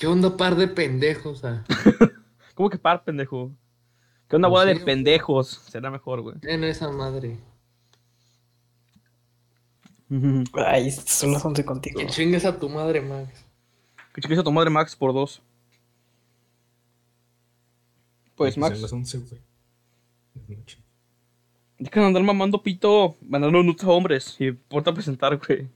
¿Qué onda, par de pendejos? ah? ¿Cómo que par, pendejo? ¿Qué onda, No bola sé, de güey. pendejos? Será mejor, güey. En esa madre. Ay, son las 11 contigo. Que chingues a tu madre, Max. Que chingues a tu madre Max por dos. Pues Son Max, las 11, güey. Es noche. dejan de andar mamando pito, mandando nudes a hombres y porta a presentar, güey.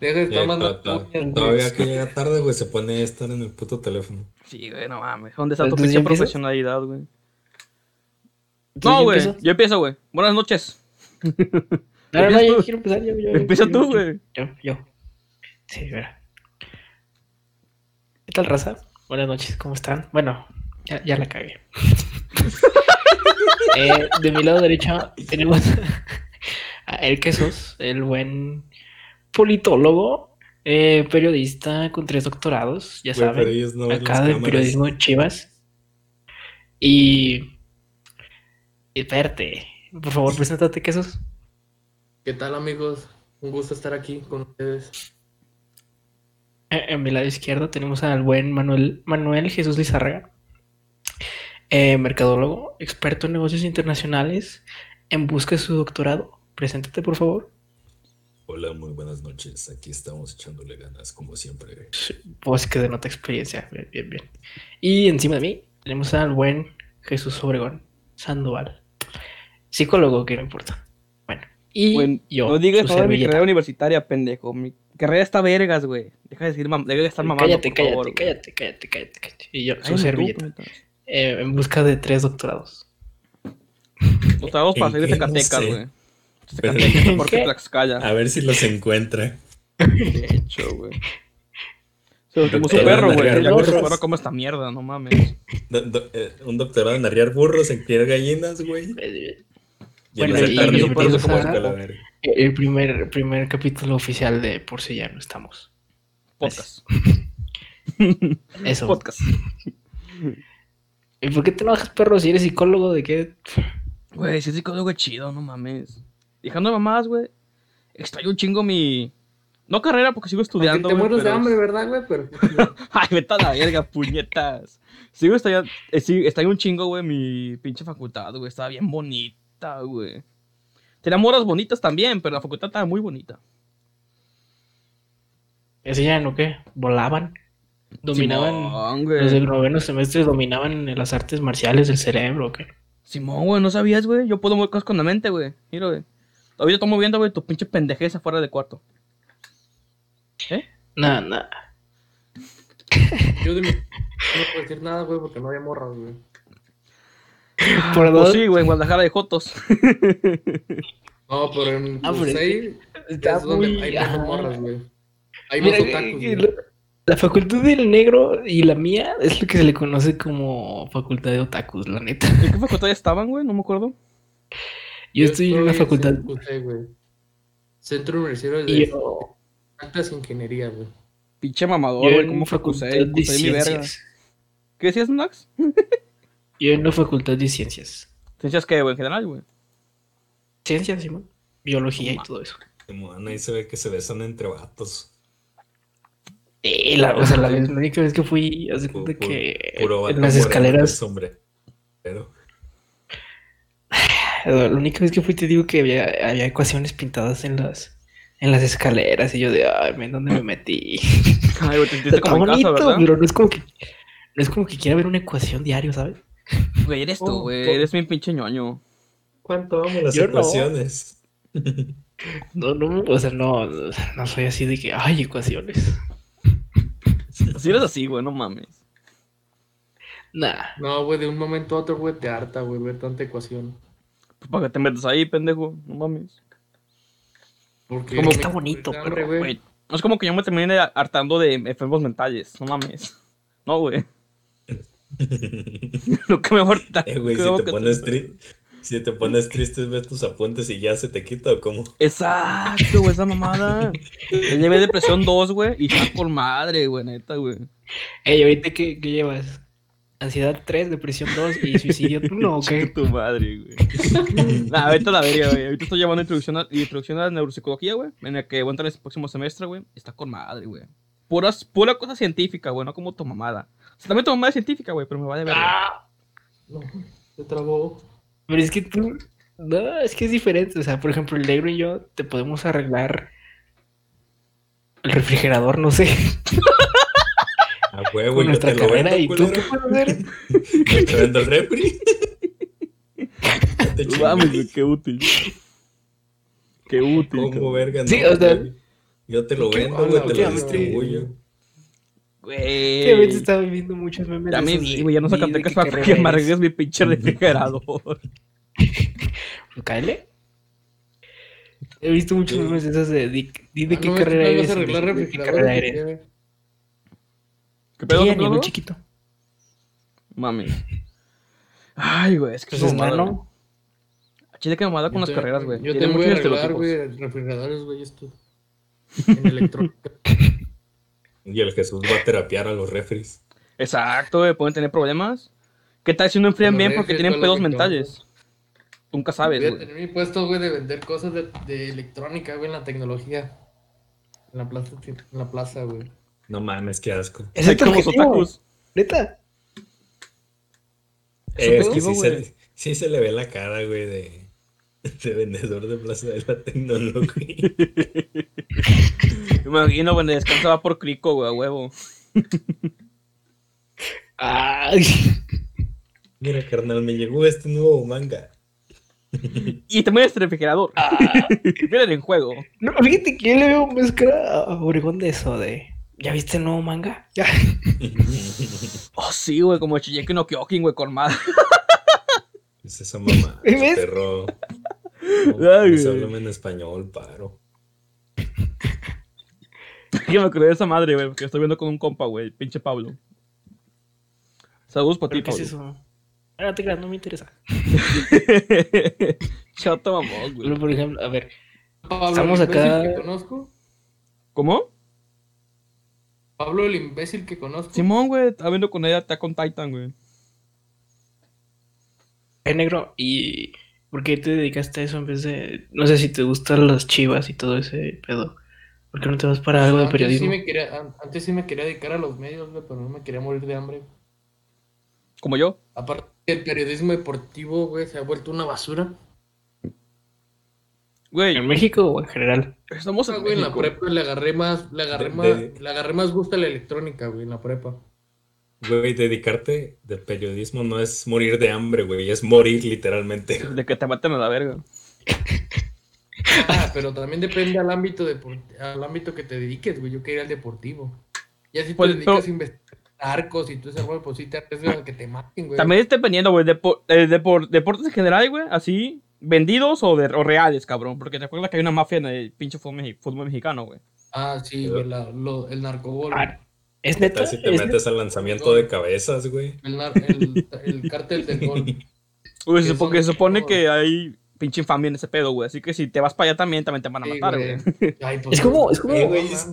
Deja de estar mandando. Todavía que llega tarde, güey, se pone a estar en el puto teléfono. Sí, güey, no mames. ¿Dónde está tu pinche profesionalidad, güey? ¿Entonces No, güey. Yo empiezo, güey. Buenas noches. No, no, yo tú. quiero empezar. Yo, yo, Empieza tú, güey. Yo, yo. Sí, mira. ¿Qué tal, raza? Buenas noches, ¿cómo están? Bueno, ya, ya la cagué. Eh, de mi lado derecho tenemos a El Quesos, el buen politólogo, eh, periodista con tres doctorados, ya saben. no acá de periodismo Chivas. Y. y Espérate, por favor, preséntate, Quesos. ¿Qué tal, amigos? Un gusto estar aquí con ustedes. Eh, En mi lado izquierdo tenemos al buen Manuel, Manuel Jesús Lizárraga, eh, mercadólogo, experto en negocios internacionales, en busca de su doctorado. Preséntate, por favor. Hola, muy buenas noches. Aquí estamos echándole ganas, como siempre. Pues que denota experiencia. Bien, bien, bien. Y encima de mí tenemos al buen Jesús Obregón Sandoval, psicólogo, que no importa. Bueno, y yo, no digas de mi carrera universitaria, pendejo. Mi carrera está vergas, güey. Deja de decir, mam- deja de estar mamando, Cállate, por cállate, favor, cállate, cállate, cállate, cállate. Y yo, Ay, su tú, servilleta. eh, en busca de tres doctorados. Los tragos para ¿En salir de Zacatecas, güey. A ver si los encuentra. De hecho, güey. Se lo tomó su perro, güey. Ya su perro come esta mierda, no mames. Do- do- eh, un doctorado en arriar burros, en criar gallinas, güey. Bueno, y como. El primer, primer capítulo oficial de Por si ya no estamos. Podcast. Eso. Podcast. ¿Y por qué te enojas, perro? Si eres psicólogo, ¿de qué? Güey, si es psicólogo chido, no mames. Dejando de mamadas, güey. Extraño un chingo mi. No carrera porque sigo Aunque estudiando. te güey, mueres de hambre, ¿verdad, güey? Pero Ay, vete a la verga, puñetas. Sigo extrañando. Eh, sí, extraño un chingo, güey, mi pinche facultad, güey. Estaba bien bonita, güey. Tenía moras bonitas también, pero la facultad estaba muy bonita. ¿Decían o qué? ¿Volaban? ¿Dominaban? Simón, güey. los del noveno semestre dominaban las artes marciales del cerebro o qué? Simón, güey, no sabías, güey. Yo puedo mover cosas con la mente, güey. Mira, güey. Ahorita estoy moviendo, güey, tu pinche pendejez afuera del cuarto. ¿Eh? Nada, nada. yo de mi... No puedo decir nada, güey, porque no había morras, güey. Por Pues dos. sí, güey, en Guadalajara de Jotos. No, pero en Ah, Pusey Está es donde muy- hay más morras, güey. Hay Mira, más otakus, güey. la- la facultad del negro y la mía es lo que se le conoce como facultad de otakus, la neta. ¿En qué facultad estaban, güey? No me acuerdo. Yo estoy en una facultad güey. Centro Universitario de yo, Altas Ingeniería, güey. Pinche mamador, güey. ¿Cómo fue de Cusey, mi verga. ¿Qué decías, Nax? Yo en la facultad de ciencias. ¿Ciencias qué, güey? En general, güey. Ciencias, Simón. Biología y todo eso. Simón, ahí se ve que se besan entre vatos. Eh, la, o sea, la, la única vez que fui, Pu- cuenta que puro en las escaleras, con sombre. Pero la única vez que fui te digo que había, había ecuaciones pintadas en las, en las escaleras y yo de, ay, men, ¿dónde me metí? Ay, güey, te sentiste como en casa, bonito, ¿verdad? pero no es como que, no es como que quiera ver una ecuación diario, ¿sabes? Güey, eres tú, Oh, güey. oh. Eres mi pinche ñoño. ¿cuánto amo las Yo no. ecuaciones? No, no, o sea, no, no soy así de que, ay, ecuaciones. Si eres así, güey, no mames. Nah, No, güey, de un momento a otro, güey, te harta, güey, ver tanta ecuación. Para que te metas ahí, pendejo. No mames. Porque Como está bonito, hambre, pero, güey. No es como que yo me termine hartando de enfermos mentales. No mames. No, güey. Lo que mejor Eh, güey, si te pones tri- si te pones triste, ves tus apuntes y ya se te quita o cómo. Exacto, güey, esa mamada. Yo llevé depresión 2, güey, y está por madre, güey, neta, güey. Ey, ¿ahorita qué, qué llevas? Ansiedad 3, depresión 2 y suicidio 1 o qué? tu madre, güey. Nah, ahorita la verga, güey. Ahorita estoy llevando introducción a, introducción a la neuropsicología, güey. En la que voy a entrar el próximo semestre, güey. Está con madre, güey. puras, pura cosa científica, güey, no como tu mamada. O sea, también tu mamada es científica, güey, pero me vale ver. Ah, No, se trabó. pero es que tú. No, es que es diferente. O sea, por ejemplo, el negro y yo te podemos arreglar el refrigerador, no sé, A huevo, con nuestra te carrera. vendo, ¿Y tú qué puedes hacer? Te vendo el refri. Mames, qué útil. Qué útil. ¿Cómo cabrón. verga? Sí, no, o sea- güey. Yo te lo ¿Qué vendo, güey, te qué lo distribuyo. Güey. Que a veces estaba viendo muchos memes. Ya me vi, güey, ya no sacaste de es para que arregles mi pinche refrigerador. ¿Cáele? He visto muchos Sí. memes de esos de di, di de Ah, qué carrera eres. qué carrera eres. Güey. ¿Qué pedo, nivel pedo? chiquito. Mami. Ay, güey, es que Pues es es mamada, güey. nano. A Chile que mamada con las carreras, güey. Yo Tiene te voy muchos a arreglar, güey, refrigeradores, güey, esto. En electrónica. Y el Jesús va a terapiar a los refris. Exacto, güey, pueden tener problemas. ¿Qué tal si no enfrían bien porque tienen güey, pedos que mentales? Nunca sabes, Voy a güey. tener mi puesto, güey, de vender cosas de, de electrónica, güey, en la tecnología. En la plaza, en la plaza, güey. No mames, qué asco. Es tu como los objetivo, otakus. Neta. Eh, es que sí se, sí se le ve la cara, güey, de, de vendedor de Plaza de la Tecnología. Me imagino, güey, descansa va por crico, güey, a huevo. Ay. Mira, carnal, me llegó este nuevo manga. Y también este refrigerador. Miren en juego. No, fíjate que yo le veo más cara a Obregón de eso, de. ¿Ya viste el nuevo manga? Ya. Oh, sí, güey, como Shigeki no Kyokin, güey, con madre. Es esa mamá, ¿Ves? perro. No, en español, paro. que me acordé de esa madre, güey, porque estoy viendo con un compa, güey, el pinche Pablo. Saludos para ti, ¿Pero qué es eso? Ah, no te creas, no me interesa. Chato mamón, güey. Pero, por ejemplo, a ver. Pablo, Estamos acá- que conozco. ¿Cómo? Pablo, el imbécil que conozco. Simón, güey, estaba viendo con ella, está con Titan, güey. Eh, negro, ¿y por qué te dedicaste a eso en vez de. No sé si te gustan las chivas y todo ese pedo? ¿Por qué no te vas para algo de Antes sí, periodismo? me quería, an- antes sí me quería dedicar a los medios, güey, pero no me quería morir de hambre. Como yo. Aparte, el periodismo deportivo, güey, se ha vuelto una basura. Güey, ¿En México o en general? estamos Ah, en güey, en la prepa le agarré más, le agarré De- más, de- le agarré más gusto a la electrónica, güey, en la prepa. Güey, dedicarte de periodismo no es morir de hambre, güey, es morir literalmente. De que te maten a la verga. Ah, pero también depende al ámbito depor- al ámbito que te dediques, güey. Yo quería al deportivo. Ya si te Pues, dedicas pero- a investigar narcos y tú ese rollo, pues sí te arriesgas a que te maten, güey. También está dependiendo, güey, depo- eh, depor- deportes en general, güey, así, vendidos o, de, o reales, cabrón. Porque te acuerdas que hay una mafia en el pinche fútbol, fútbol mexicano, güey. Ah, sí, güey, la- lo- el narcogol. Ah, ¿Es ¿Qué neta? si te ¿Es metes al lanzamiento de cabezas, güey? El, nar- el, el cártel del gol. Güey, se, Que supone, son- se supone que hay pinche infamia en ese pedo, güey. Así que si te vas para allá también, también te van a Sí, matar, güey. güey. Ay, pues, Es como- es como- no Eh, güey, es-.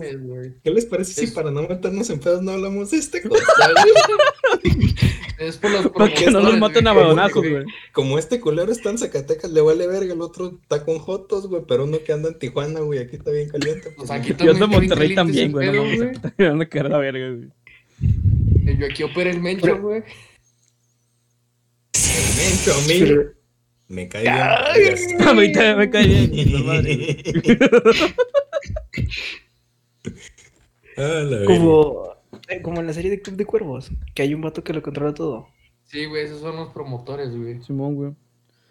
¿Qué les parece si para no meternos en pedos no hablamos de este cosa? Es por los Para que no nos promotores, maten a que- güey. Como este culero está en Zacatecas, le vale verga, el otro está con Jotos, güey, pero uno que anda en Tijuana, güey, aquí está bien caliente. Pues Pues, aquí Yo de también Monterrey también, güey. No van a caer la verga, güey. güey. Yo aquí opera el mencho, güey. el mencho a mí Pero- me cae bien. A mí también me cae bien. Ah, la verga. Como, eh, como en la serie de Club de Cuervos, que hay un vato que lo controla todo. Sí, güey, esos son los promotores, güey. Simón, güey.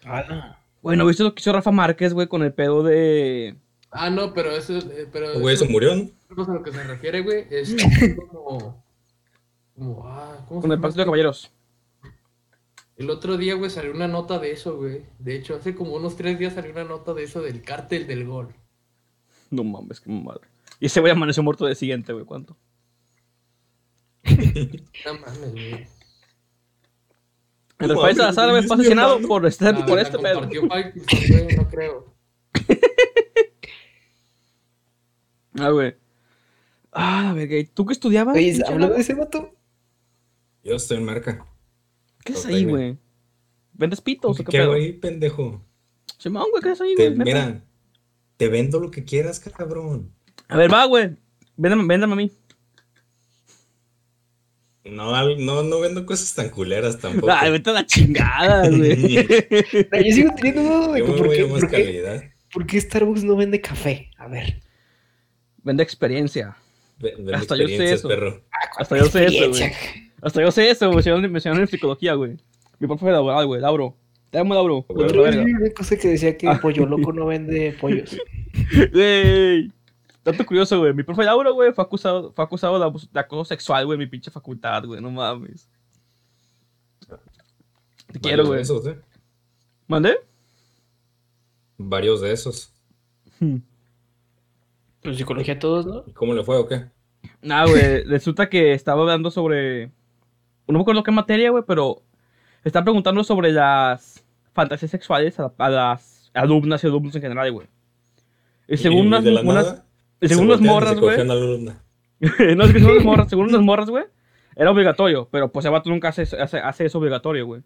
Ah, Bueno, ¿viste lo que hizo Rafa Márquez, güey, con el pedo de. Ah, no, pero eso es. eh, Pero Güey, eso se murió, ¿no? es a lo que se refiere, güey. Es como. Como. Ah, ¿cómo se con el pacto de caballeros? El otro día, güey, salió una nota de eso, güey. De hecho, hace como unos tres días salió una nota de eso del cártel del gol. No mames, qué madre. Y ese güey amaneció muerto de siguiente, güey. ¿Cuánto? No mames, güey. Rafael Salazar, fue asesinado por, este, Ah, por este pedo. güey, no creo. Ah, güey. Ah, a ver. ¿Tú qué estudiabas? Oye, de ese vato. Yo estoy en marca. ¿Qué es ahí, güey. ¿Vendes pitos o qué ¿Qué pedo? ahí, pendejo? Simón, güey, ¿qué es ahí, güey? Mira, te vendo lo que quieras, cabrón. A ver, va, güey. Véndame, véndame a mí. No, al- no, no vendo cosas tan culeras tampoco. Ay, vete a la chingada, güey. Yo sigo teniendo duda de Yo por qué, más por qué- calidad. por qué Starbucks no vende café. A ver. Vende experiencia. Ve- vendo Hasta yo sé eso. perro. Hasta yo sé eso, güey. Hasta yo sé eso, güey. Me mencionaron- me mencionaron en psicología, güey. Mi profe de laboral, güey. Lauro. Te amo, Lauro. Vi una cosa que decía que Ah. Pollo Loco no vende pollos. Güey. Dato curioso, güey. Mi profe Lauro, güey, fue acusado, fue acusado de, abuso- de acoso sexual, güey, en mi pinche facultad, güey. No mames. Te quiero, Varios de güey. esos, ¿eh? ¿Mandé? Varios de esos. Pues psicología todos, ¿no? ¿Y ¿Cómo le fue o qué? Nah, güey. resulta que estaba hablando sobre. No me acuerdo qué materia, güey, pero. Estaba preguntando sobre las fantasías sexuales a, a las alumnas y alumnos en general, güey. Y según Y- unas, según y morras, güey. la no, es que según unas morras, según unas morras, güey. Era obligatorio, pero pues el vato nunca hace, hace, hace eso obligatorio, güey.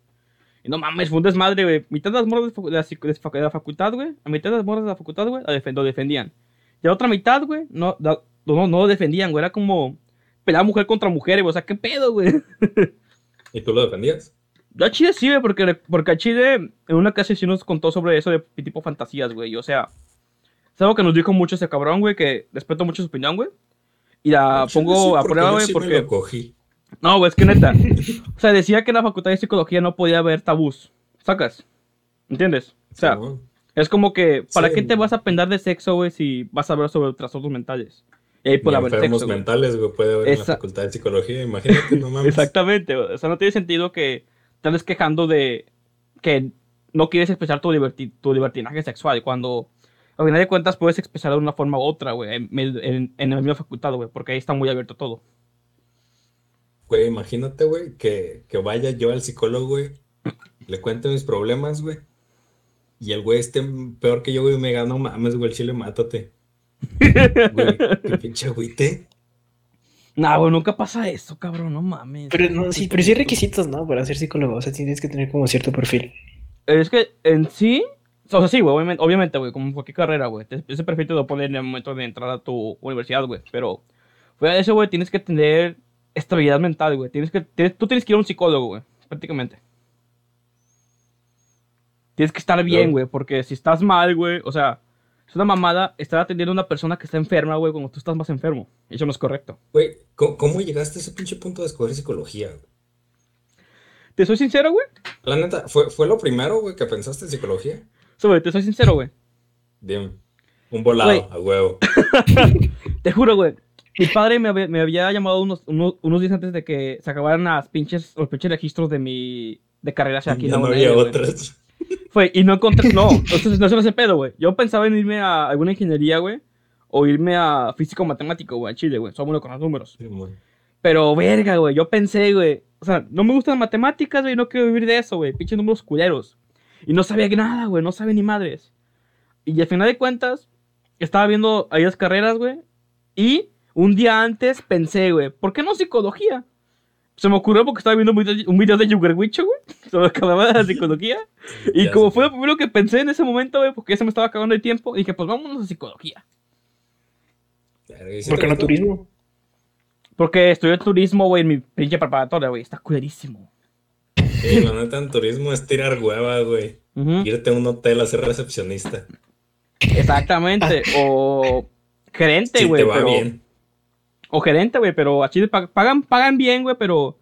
Y no mames, fue un desmadre, güey. Mitad de las morras de, la, de la facultad, güey. A mitad de las morras de la facultad, güey, la defen- lo defendían. Y a otra mitad, güey, no, no, no lo defendían, güey. Era como pelear mujer contra mujer, güey. O sea, ¿qué pedo, güey? ¿Y tú lo defendías? Yo a Chile sí, güey, porque, porque a Chile en una clase sí nos contó sobre eso de tipo fantasías, güey. O sea, es algo que nos dijo mucho ese cabrón, güey, que respeto mucho su opinión, güey. Y la Sí, pongo a porque prueba, yo güey, sí me porque... lo cogí. No, güey, es que neta. o sea, decía que en la facultad de psicología no podía haber tabús. ¿Sacas? ¿Entiendes? O sea, Simón. es como que, ¿para Sí. qué te vas a aprender de sexo, güey, si vas a hablar sobre trastornos mentales? Y ahí puede haber enfermos sexo. mentales, güey, puede haber en la Esa- facultad de psicología. Imagínate, no mames. Exactamente, güey. O sea, no tiene sentido que te andes quejando de que no quieres expresar tu, liberti- tu libertinaje sexual cuando a final de cuentas puedes expresarlo de una forma u otra, güey, en, en, en la misma facultad, güey, porque ahí está muy abierto todo. Güey, imagínate, güey, que, que vaya yo al psicólogo, güey, le cuente mis problemas, güey. Y el güey esté peor que yo, güey, y me gano mames, güey, el chile, mátate. Güey, qué pinche agüite. Nah, güey, nunca pasa eso, cabrón, no mames. Pero no, sí, pero sí hay requisitos, ¿no? Para ser psicólogo. O sea, tienes que tener como cierto perfil. Es que en sí, o sea, sí, güey, obviamente, obviamente, güey, como cualquier carrera, güey, ese perfil te lo ponen en el momento de entrar a tu universidad, güey, pero fuera de eso, güey, tienes que tener estabilidad mental, güey, tienes que, tienes- tú tienes que ir a un psicólogo, güey, prácticamente. Tienes que estar bien, güey, porque si estás mal, güey, o sea, es una mamada estar atendiendo a una persona que está enferma, güey, cuando tú estás más enfermo. Eso no es correcto. Güey, ¿cómo, cómo llegaste a ese pinche punto de escoger psicología? güey? Te soy sincero, güey. La neta, ¿fue, fue lo primero, güey, que pensaste en psicología? Güey, te soy sincero, güey. Dime. Un volado, a huevo. Te juro, güey. Mi padre me había, me había llamado unos, unos, unos días antes de que se acabaran las pinches, los pinches registros de mi de carrera hacia aquí Ya no había otras. Fue, y no encontré, no, entonces no se me hace pedo, güey. Yo pensaba en irme a alguna ingeniería, güey, o irme a físico matemático, güey, a Chile, güey. Soy bueno con los números. Simón. Pero, verga, güey, yo pensé, güey. O sea, no me gustan las matemáticas, güey, no quiero vivir de eso, güey. Pinches números culeros. Y no sabía que nada, güey, no sabía ni madres. Y al final de cuentas, estaba viendo ahí las carreras, güey. Y un día antes pensé, güey, ¿por qué no psicología? Se me ocurrió porque estaba viendo un video, un video de Yugerwicho, güey, sobre de la psicología. Y Ya como sé. fue lo primero que pensé en ese momento, güey, porque ya se me estaba acabando el tiempo, dije, pues vámonos a psicología. Verga, ¿y si ¿Por qué no turismo? Porque estudié turismo, güey, en mi pinche preparatoria, güey. Está culerísimo. Sí, la neta en turismo es tirar hueva, güey. Irte a un hotel a ser recepcionista. Exactamente. o gerente, güey. te va pero- bien. O gerente, güey, pero a Chile pag- pagan, pagan bien, güey, pero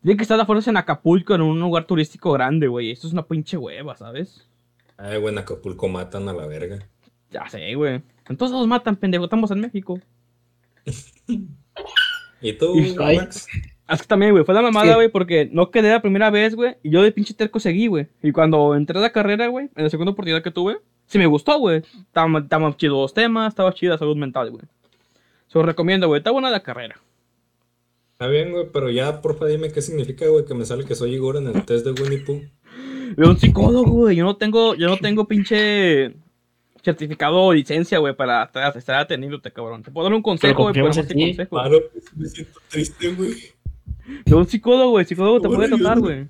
tiene que estar a fuerzas en Acapulco, en un lugar turístico grande, güey. Esto es una pinche hueva, ¿sabes? Ay, güey, en Acapulco matan a la verga. Ya sé, güey. Entonces los matan, pendejo. Estamos en México. ¿Y tú. Max? Es que también, güey, fue la mamada, Sí. güey, porque no quedé la primera vez, güey, y yo de pinche terco seguí, güey. Y cuando entré a la carrera, güey, en la segunda oportunidad que tuve, sí me gustó, güey. Estaban estaban chidos los temas, estaba chida la salud mental, güey. Se los recomiendo, güey. Está buena la carrera. Está bien, güey, pero ya, porfa, dime qué significa, güey, que me sale que soy Igor en el test de Winnie Pooh. Veo un psicólogo, güey. Yo no tengo, yo no tengo pinche certificado o licencia, güey, para estar, estar atendiéndote, cabrón. Te puedo dar un consejo, güey, pero no sé consejo. Claro, me siento triste, güey. De un psicólogo, güey. Psicólogo te puede tratar, güey.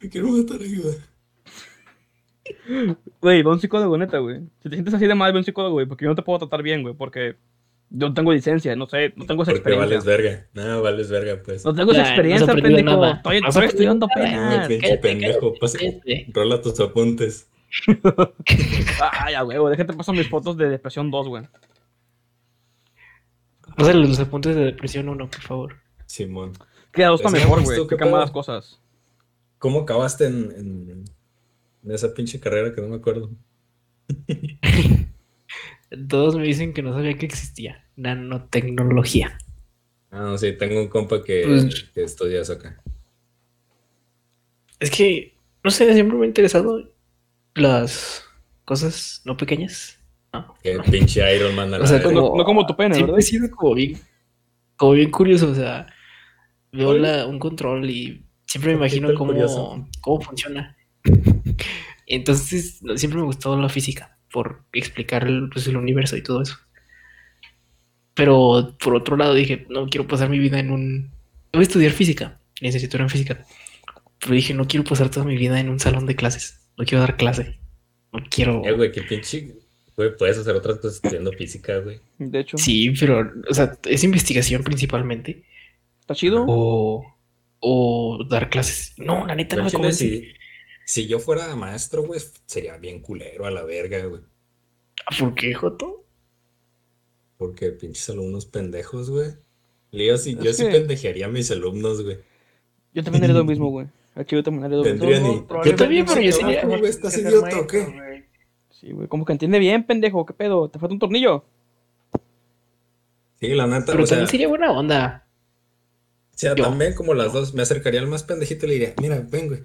Me quiero matar ayuda. Güey, ve un psicólogo, neta, güey. Si te sientes así de mal, ve un psicólogo, güey, porque yo no te puedo tratar bien, güey, porque Yo no tengo licencia, no sé, no tengo esa Porque experiencia. vales verga. No, vales verga, pues. No tengo esa Ya, no has experiencia, aprendido pendejo. nada. Estoy, No has estoy aprendido estudiando nada, apenas. Pinche cállate, pendejo, pasa- cállate. Rola tus apuntes. Ay, a huevo, déjate paso mis fotos de depresión 2, güey. Pásale los apuntes de depresión 1, por favor. Simón. Que mejor, güey. las cosas. ¿Cómo acabaste en, en, en esa pinche carrera que no me acuerdo? Todos me dicen que no sabía que existía nanotecnología. Ah, no, sí, tengo un compa que, Pues- que estudia eso acá. Es que, no sé, siempre me ha interesado las cosas no pequeñas. No, Que no. pinche Iron Man a la O sea, verga. no- no como tu pene, ¿verdad? he sido como bien, como bien curioso, o sea, veo la- un control y siempre me imagino cómo, curioso. cómo funciona. Entonces, no, siempre me gustó la física por explicar el, pues, el universo y todo eso. Pero por otro lado dije, no quiero pasar mi vida en un... Voy a estudiar física, licenciatura en física. Pero dije, no quiero pasar toda mi vida en un salón de clases. No quiero dar clase. No quiero... Eh, güey, qué pinche. Güey, puedes hacer otras cosas estudiando física, güey. De hecho, Sí, pero, o sea, es investigación principalmente. Está chido. O, o dar clases. No, la neta no me chile, convence. si, si yo fuera maestro, güey, sería bien culero a la verga, güey. ¿Por qué, Joto? Porque pinches alumnos pendejos, güey. Yo sí, Es yo sí que- pendejearía a mis alumnos, güey. Yo también haría lo mismo, güey. Aquí yo también haría lo mismo. Tendrían y. probablemente ¿Qué también, pero yo sería- trabajo, güey? ¿Estás idiota o qué? Sí, güey. Como que entiende bien, pendejo. ¿Qué pedo? ¿Te falta un tornillo? Sí, la neta, Pero o sea, también sería buena onda. O sea, yo- también como las dos, me acercaría al más pendejito y le diría, mira, ven, güey.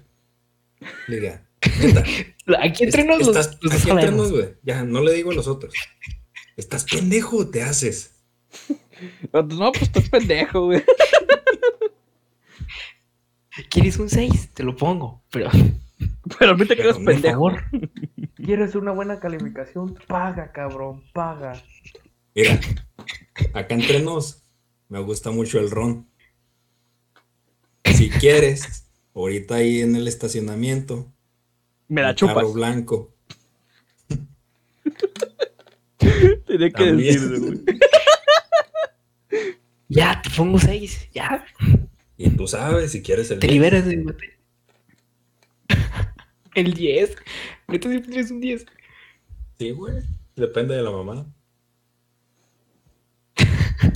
Le diría, neta, Aquí entre nos los, estás, los aquí entre sabemos. nos, güey. Ya, no le digo a los otros. Estás pendejo, te haces. No, pues estás pendejo, güey. ¿Quieres un 6? Te lo pongo. Pero, Pero a mí te quedas pendejo. favor. ¿Quieres una buena calificación? Paga, cabrón, paga. Mira, acá entre nos, me gusta mucho el ron. Si quieres, ahorita ahí en el estacionamiento, Me la un carro chupas. blanco. Tenía que decirlo, güey. Ya, te pongo 6. Ya, Y tú sabes, si quieres el te diez. liberas de mate. El 10. Neta siempre tienes un 10. Sí, güey. Depende de la mamá.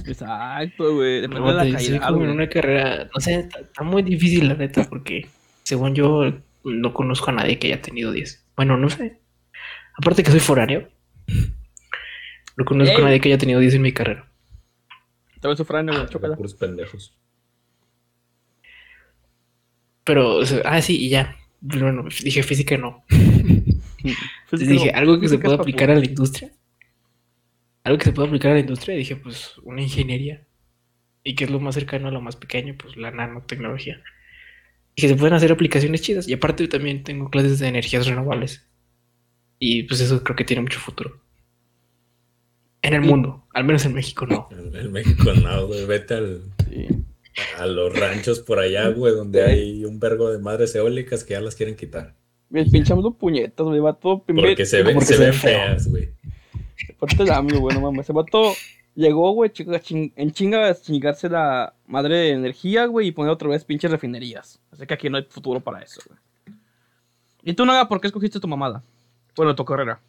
Exacto, güey. Depende No, de la soy calidad, como en una carrera, no sé, está, está muy difícil la neta, porque según yo no conozco a nadie que haya tenido 10. Bueno, no sé. Aparte que soy foráneo. No conozco Ey. a nadie que haya tenido 10 en mi carrera. Te ves sufrando, güey. Chócala. Puros pendejos. Pero, o sea, ah, sí, y ya. Bueno, dije física no. Física dije, algo que se pueda aplicar a la industria. Algo que se pueda aplicar a la industria, dije, pues una ingeniería. Y que es lo más cercano a lo más pequeño, pues la nanotecnología. Y que se pueden hacer aplicaciones chidas. Y aparte también tengo clases de energías renovables. Y pues eso creo que tiene mucho futuro. En el Y- mundo, al menos en México no. En, México no, güey. Vete al, Sí. a los ranchos por allá, güey, donde hay un vergo de madres eólicas que ya las quieren quitar. Me pinchamos los puñetas, güey. Va todo Porque se ven, Porque se se ven feas, güey. Aparte el AMLO, güey, no mames. Ese vato llegó, güey, en chinga a chingarse la madre de energía, güey, y poner otra vez pinches refinerías. Así que aquí no hay futuro para eso, güey. Y tú, Naga, ¿por qué escogiste tu mamada? Bueno, tu carrera.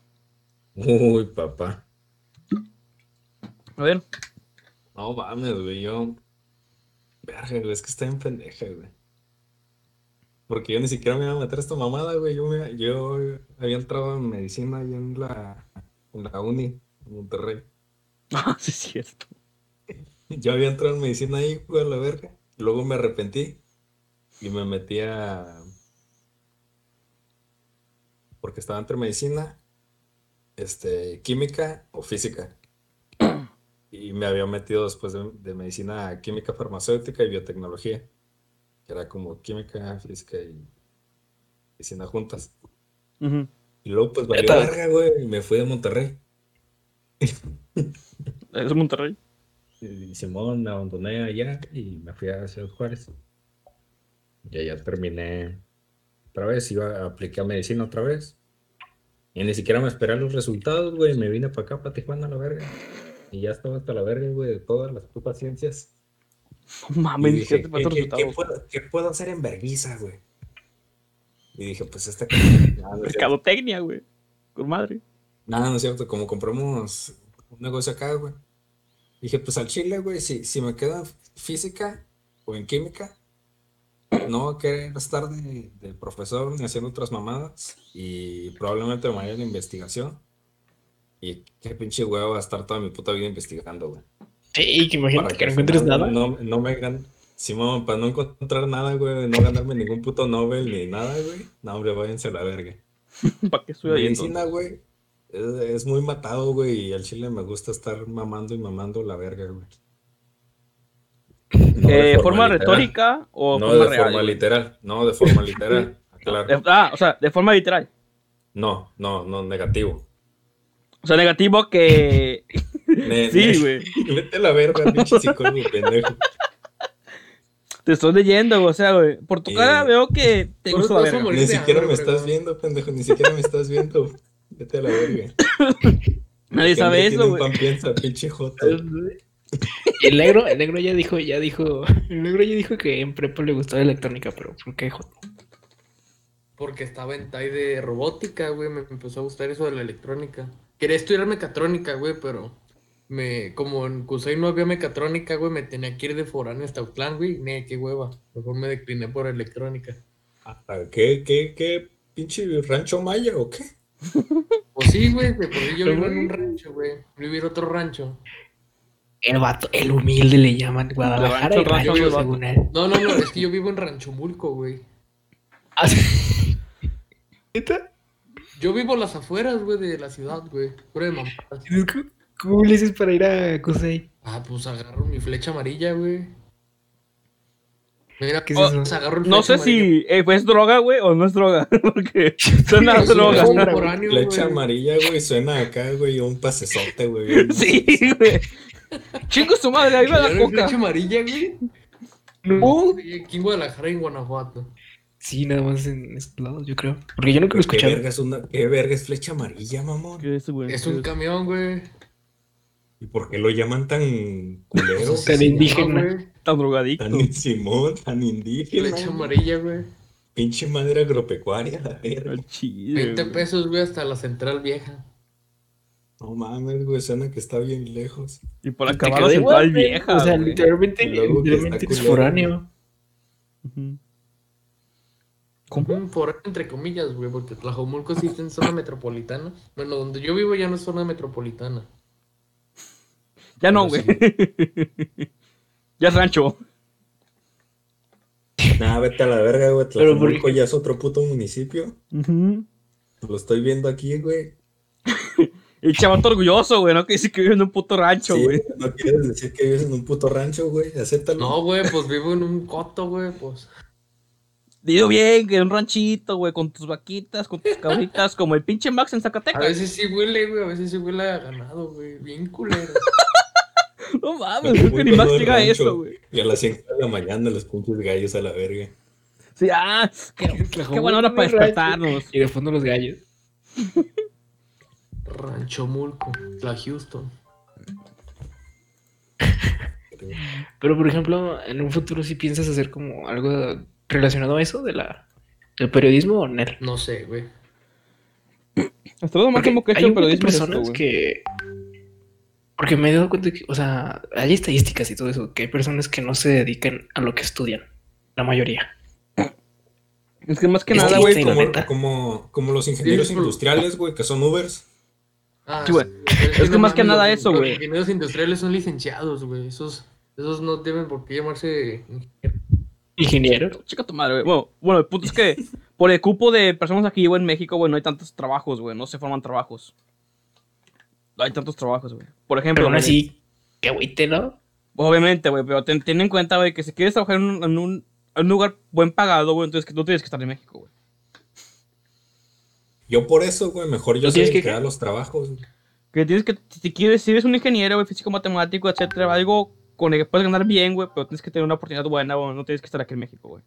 Uy, papá. A ver. No mames, güey, yo. Verga, güey, es que está bien pendeja, güey. Porque yo ni siquiera me iba a meter a esta mamada, güey. Yo, me- yo había entrado en medicina ahí en la, en la uni, en Monterrey. Ah, sí, es cierto. Yo había entrado en medicina ahí, güey, a la verga. Luego me arrepentí y me metí a. Porque estaba entre medicina, este, química o física. Y me había metido después de, de medicina a química farmacéutica y biotecnología. Que era como química, física y medicina juntas. Ujú. Y luego, pues, valió verga, güey, y me fui de Monterrey. Es Monterrey. Y Simón me abandoné allá y me fui a Ciudad Juárez. Y allá terminé otra vez, iba a aplicar medicina otra vez. Y ni siquiera me esperé los resultados, güey. Me vine para acá, para Tijuana, a la verga. Y ya estaba hasta la verga, güey, de todas las putas ciencias. No mames, dije, ¿qué, puedo, qué puedo hacer en vergüenza, güey? Y dije, pues esta... Nada. Mercadotecnia, güey. Con madre. Nada, no es cierto. Como compramos un negocio acá, güey. Dije, pues al chile, güey, si, si me quedo en física o en química, no voy a querer estar de, de profesor ni haciendo otras mamadas. Y probablemente me vaya a la investigación. Y qué pinche huevo va a estar toda mi puta vida investigando, güey. Sí, que imagínate Para que no encuentres nada. No, no me gan... Simón, para no encontrar nada, güey, no ganarme ningún puto Nobel ni nada, güey. No, hombre, váyanse a la verga. ¿Para qué estoy ahí Medicina, güey, es, es muy matado, güey, y al chile me gusta estar mamando y mamando la verga, güey. No de Eh, ¿Forma retórica o No forma de real? forma güey? literal, no de forma literal, claro. Ah, o sea, de forma literal. No, no, no, negativo. O sea, negativo que. Ne- sí, ne- güey. Vete a la verga, pinche psicólogo pendejo. Te estoy leyendo. O sea, güey. Por tu Eh, cara veo que te gusta la verga. morir. Ni siquiera me estás viendo, pendejo, ni siquiera me estás viendo. Vete a la verga. Nadie sabe eso, güey. pan piensa, pinche joto. El negro, el negro ya dijo, ya dijo, el negro ya dijo que en prepa le gustaba la electrónica, pero ¿por qué? joder? Porque estaba en TAI de robótica, güey. Me empezó a gustar eso de la electrónica. Quería estudiar mecatrónica, güey, pero me, como en Cusey no había mecatrónica, güey, me tenía que ir de foráneo hasta Autlán, güey. Ne, qué hueva. Mejor me decliné por electrónica. Ah, ¿Qué, qué, qué? ¿Pinche rancho maya o qué? Pues sí, güey, de por sí yo vivo en un rancho, güey. Vivir otro rancho. El vato, el humilde le llaman Guadalajara rancho, y rancho, rancho, vato. según él. No, no, no, es que yo vivo en Ranchomulco, güey. Ah. Yo vivo a las afueras, güey, de la ciudad, güey. Mamadas. ¿Cómo le dices para ir a Cusey? Ah, pues agarro mi flecha amarilla, güey. Mira, ¿Qué es eso? pues agarro el No sé amarilla. si eh, pues, es droga, güey, o no es droga. Porque suena a Es un droga. Flecha amarilla, güey, suena acá, güey, un pasesote, güey. Sí, güey. Chingo su madre, ahí va la ¿Ya no hay flecha coca. amarilla, güey? No. Aquí en Guadalajara y en Guanajuato. Sí, nada más en estos lados, yo creo. Porque yo nunca lo he ¿Qué verga es una, qué verga es flecha amarilla, mamón? ¿Qué es, güey? Es ¿Qué un camión, güey. ¿Y por qué lo llaman tan culero? Tan indígena. güey. Tan drogadicto. Tan Simón, tan indígena. Flecha güey. amarilla, güey. Pinche madre agropecuaria, la verga. Al chile, 20 güey. pesos, güey, hasta la central vieja. No mames, güey, suena que está bien lejos. Y por acabar la igual, central güey. vieja. O sea, güey. literalmente, literalmente culero, foráneo. ¿Cómo? Por entre comillas, güey, porque Tlajomulco sí está en zona metropolitana. Bueno, donde yo vivo ya no es zona metropolitana. Ya no, güey. ya es rancho. Nah, vete a la verga, güey. Pero por- Tlajomulco ya es otro puto municipio. Ujú. Lo estoy viendo aquí, güey. El chavato orgulloso, güey, no que dice que vive en un puto rancho, Sí, güey. no quieres decir que vives en un puto rancho, güey. Acéptalo. No, güey, pues vivo en un coto, güey, pues. Digo bien, que en un ranchito, güey, con tus vaquitas, con tus cabritas, como el pinche Max en A Zacatecas. veces sí huele, güey, a veces sí huele a ganado, güey. Bien culero. No mames, creo que ni Max el llega a rancho. eso, güey. Y a las 5 de la mañana los pinches gallos a la verga. Sí, ah, qué, qué buena hora para despertarnos. Y de fondo los gallos. Ranchomulco, la Houston. Pero, por ejemplo, en un futuro sí piensas hacer como algo relacionado a eso de la, del periodismo o Nel. No sé, güey. Hasta lo máximo que he hay hecho un periodismo esto, personas que... Porque me he dado cuenta que, o sea, hay estadísticas y todo eso, que hay personas que no se dedican a lo que estudian, la mayoría. Es que más que nada, güey, como, como, como los ingenieros Sí, industriales, güey, que son Ubers. Ah, Sí, güey. Es que más que nada los- eso, los güey. ingenieros industriales son licenciados, güey. Esos, esos no deben por qué llamarse ingeniero. Ingeniero. chica tu madre, güey. Bueno, bueno, el punto es que por el cupo de personas aquí, güey, en México, güey, no hay tantos trabajos, güey. No se forman trabajos. No hay tantos trabajos, güey. Por ejemplo, Pero aún así, qué agüite, ¿no? Obviamente, güey, pero ten, ten en cuenta, güey, que si quieres trabajar en un, en un- en un lugar buen pagado, güey, entonces que tú tienes que estar en México, güey. Yo por eso, güey, mejor yo ¿No sé tienes que crear los trabajos. güey. Que tienes que, si quieres, si eres un ingeniero, güey, físico, matemático, etcétera, algo con el que puedes ganar bien, güey, pero tienes que tener una oportunidad buena, güey, no tienes que estar aquí en México, güey.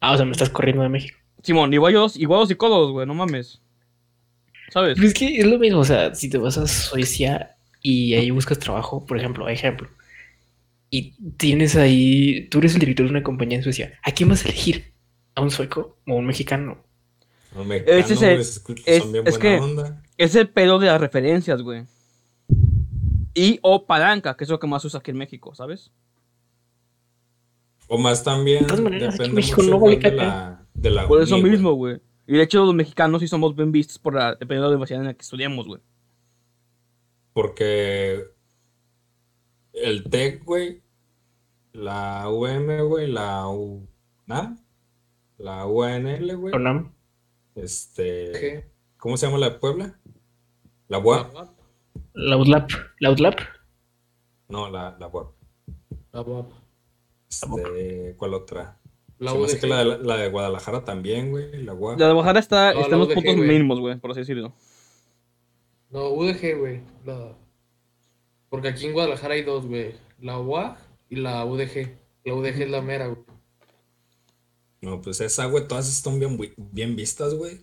Ah, o sea, me estás corriendo de México. Simón, igual yo, igual los psicólogos, güey, no mames. ¿Sabes? Pero es que es lo mismo, o sea, si te vas a Suecia y ahí buscas trabajo, por ejemplo, ejemplo, y tienes ahí, tú eres el director de una compañía en Suecia, ¿a quién vas a elegir? ¿A un sueco o a un mexicano? Los mexicanos, Ese es el- es- es que- onda. Es el pedo de las referencias, güey. Y o palanca, que es lo que más se usa aquí en México, ¿sabes? O más también, De todas maneras, aquí depende en México no vale de la, de la Por eso mismo, güey. Y de hecho los mexicanos sí somos bien vistos por la, dependiendo de la universidad en la que estudiamos, güey. Porque el TEC, güey, la UM, güey, la UNAM, la UNL, güey, este, ¿Qué? ¿cómo se llama la de Puebla? La UAP, La UDLAP. La UDLAP. no, la, la UAP, La UAP. este, ¿cuál otra? La Se me hace que la, de- la de Guadalajara también, güey, la. La de Guadalajara está, No, está en los UDG, puntos güey. mínimos, güey, por así decirlo. No, UDG, güey. La... Porque aquí en Guadalajara hay dos, güey. La UAG y la UDG. La UDG es la mera, güey. No, pues esa, güey, todas están bien, bien vistas, güey.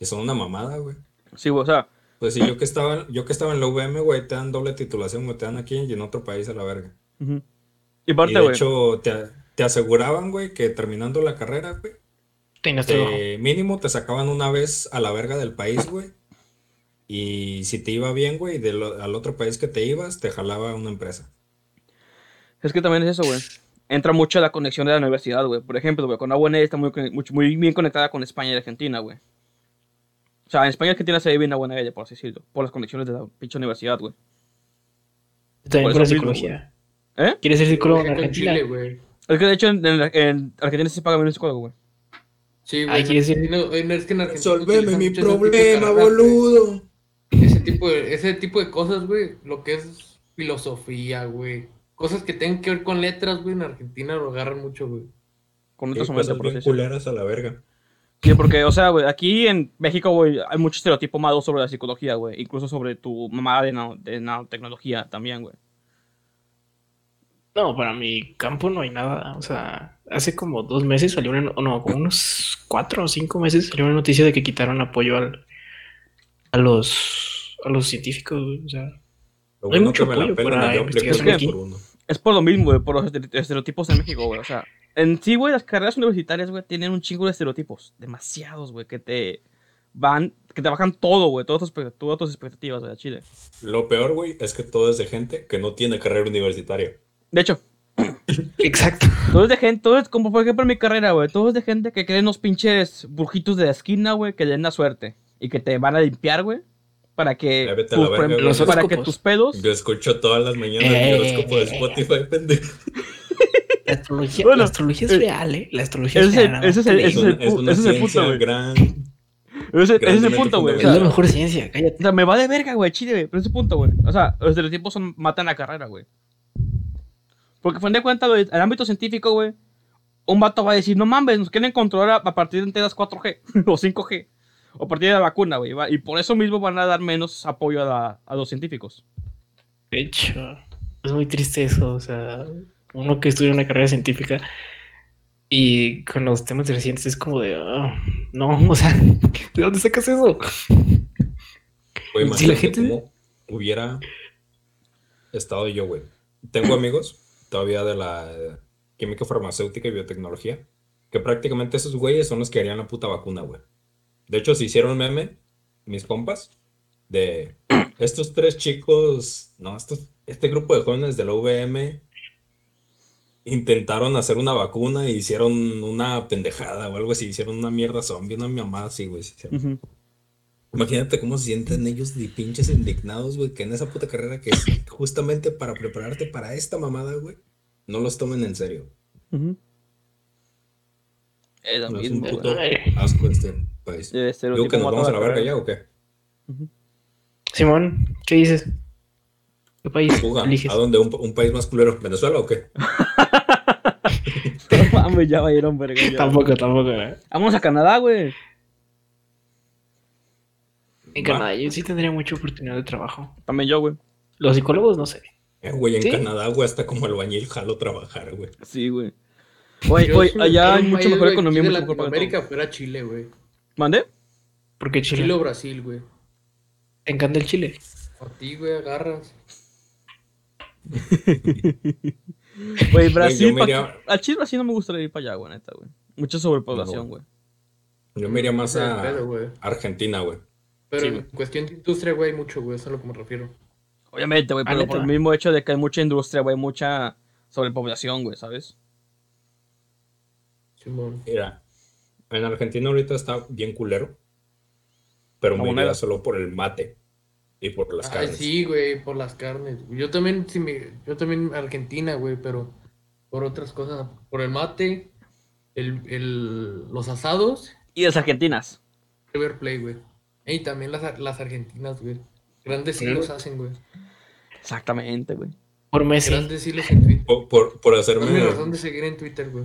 Y son una mamada, güey. Sí, güey, o sea, Pues sí, yo que estaba, yo que estaba en la UVM, güey, te dan doble titulación, güey, te dan aquí y en otro país a la verga. Y Y aparte, de güey, hecho, te, te aseguraban, güey, que terminando la carrera, güey, te- mínimo te sacaban una vez a la verga del país, güey. Y si te iba bien, güey, del al otro país que te ibas, te jalaba una empresa. es que también es eso, güey. Entra mucho la conexión de la universidad, güey. Por ejemplo, güey, con la UNL está muy, muy bien conectada con España y Argentina, güey. O sea, en España y Argentina se ve bien la UNL, por así decirlo. Por las conexiones de la pinche universidad, güey. También por por la mismo, psicología. ¿Eh? ¿Quieres ser psicólogo en Argentina? Chile, güey. Es que de hecho en, en- en Argentina sí se paga un psicólogo, güey. Sí, güey. Argentina- oye, no, es que en Argentina Resolveme mi problema, güey. boludo. Ese tipo de, ese tipo de cosas, güey. Lo que es filosofía, güey. Cosas que tengan que ver con letras, güey. En Argentina lo agarran mucho, güey. Con decirlo. culeras a la verga. Sí, porque, o sea, güey, aquí en México, güey, hay mucho estereotipo malo sobre la psicología, güey. Incluso sobre tu mamá de, nano- de nanotecnología también, güey. No, para mi campo no hay nada. O sea, hace como dos meses salió una, no, como unos cuatro o cinco meses salió una noticia de que quitaron apoyo al, a los a los científicos. güey. O sea, Lo Hay mucho que me la apoyo para investigación aquí. por uno. Es por lo mismo, güey, por los estere- estereotipos en México, güey. O sea, en sí, güey, las carreras universitarias, güey, tienen un chingo de estereotipos. Demasiados, güey, que te van, que te bajan todo, güey, todas todas tus expectativas, güey, a Chile. Lo peor, güey, es que todo es de gente que no tiene carrera universitaria. De hecho, exacto. todo es de gente, todo es como por ejemplo en mi carrera, güey, todo es de gente que creen unos pinches brujitos de la esquina, güey, que le den la suerte y que te van a limpiar, güey, para que, por verga, ejemplo, güey. para Los que tus pedos Yo escucho todas las mañanas Eh. el horóscopo de Spotify, pendejo. La astrología, Bueno, la astrología es eh, real, ¿eh? La astrología ese es es el- real. ese es el- ese es el pu- ese es el punto, güey. gran. Ese, ese es el punto, güey. o Es la mejor ciencia, cállate. O sea, me va de verga, güey, chile, güey. Pero ese punto, güey. O sea, los estereotipos son, matan la carrera, güey. Porque, fin de cuentas, güey, el ámbito científico, güey, un vato va a decir, no mames, nos quieren controlar a, a partir de enteras 4G o 5G. O a partir de la vacuna, güey. Y por eso mismo van a dar menos apoyo a, la- a los científicos. De hecho, es muy triste eso. O sea, uno que estudia una carrera científica y con los temas recientes es como de, ah, no, o sea, ¿de dónde sacas eso? Güey, Si la imagínate gente- cómo hubiera estado yo, güey. Tengo amigos todavía de la eh, química farmacéutica y biotecnología, que prácticamente esos güeyes son los que harían la puta vacuna, güey. De hecho, se hicieron meme, mis compas, de estos tres chicos, no, estos, este grupo de jóvenes de la UVM intentaron hacer una vacuna y hicieron una pendejada o algo así, hicieron una mierda zombie, una mamada así, güey. hicieron. Imagínate cómo se sienten ellos de pinches indignados, güey, que en esa puta carrera que es justamente para prepararte para esta mamada, güey, no los tomen en serio. Es lo No es un puto asco este país. Digo estereotipo que nos vamos a la verga ya o qué? Simón, ¿qué dices? ¿Qué país Fuga, eliges? ¿a dónde? ¿Un, un país más culero? ¿Venezuela o qué? No mames, ya verga. ya. Tampoco, tampoco. ¿eh? Vámonos a Canadá, güey. En Va. Canadá yo sí tendría mucha oportunidad de trabajo. También yo, güey. Los psicólogos no sé. Eh, güey, en ¿Sí? Canadá, güey, hasta como albañil jalo trabajar, güey. Sí, güey. Oye, Yo oye, si me allá hay mucho mejor güey, economía, mucho de. Latinoamérica fuera Chile, güey. ¿Mande? ¿Por qué Chile? Chile o Brasil, güey. ¿Te encanta el Chile? A ti, güey, agarras. Güey, Brasil. iría- Al Chile Brasil no me gustaría ir para allá, güey, neta, güey. Mucha sobrepoblación, No. güey. Yo me iría más a pedo, güey. Argentina, güey. Pero Sí, en cuestión de industria, güey, hay mucho, güey. Eso es a lo que me refiero. Obviamente, güey, Ah, pero por el mismo hecho de que hay mucha industria, güey, mucha sobrepoblación, güey, ¿sabes? Simón. Mira, en Argentina ahorita está bien culero. Pero me moneda. iría solo por el mate y por las Ay, carnes. sí, güey, por las carnes. Yo también, sí me, yo también Argentina, güey, pero por otras cosas. Por el mate, el, el, los asados, Y las argentinas. River Play, güey. Y también las, las argentinas, güey. Grandes Sí. hilos hacen, güey. Exactamente, güey. Por Messi. Grandes hilos en Twitter. Por, por, por No hacerme, razón de seguir en Twitter, güey.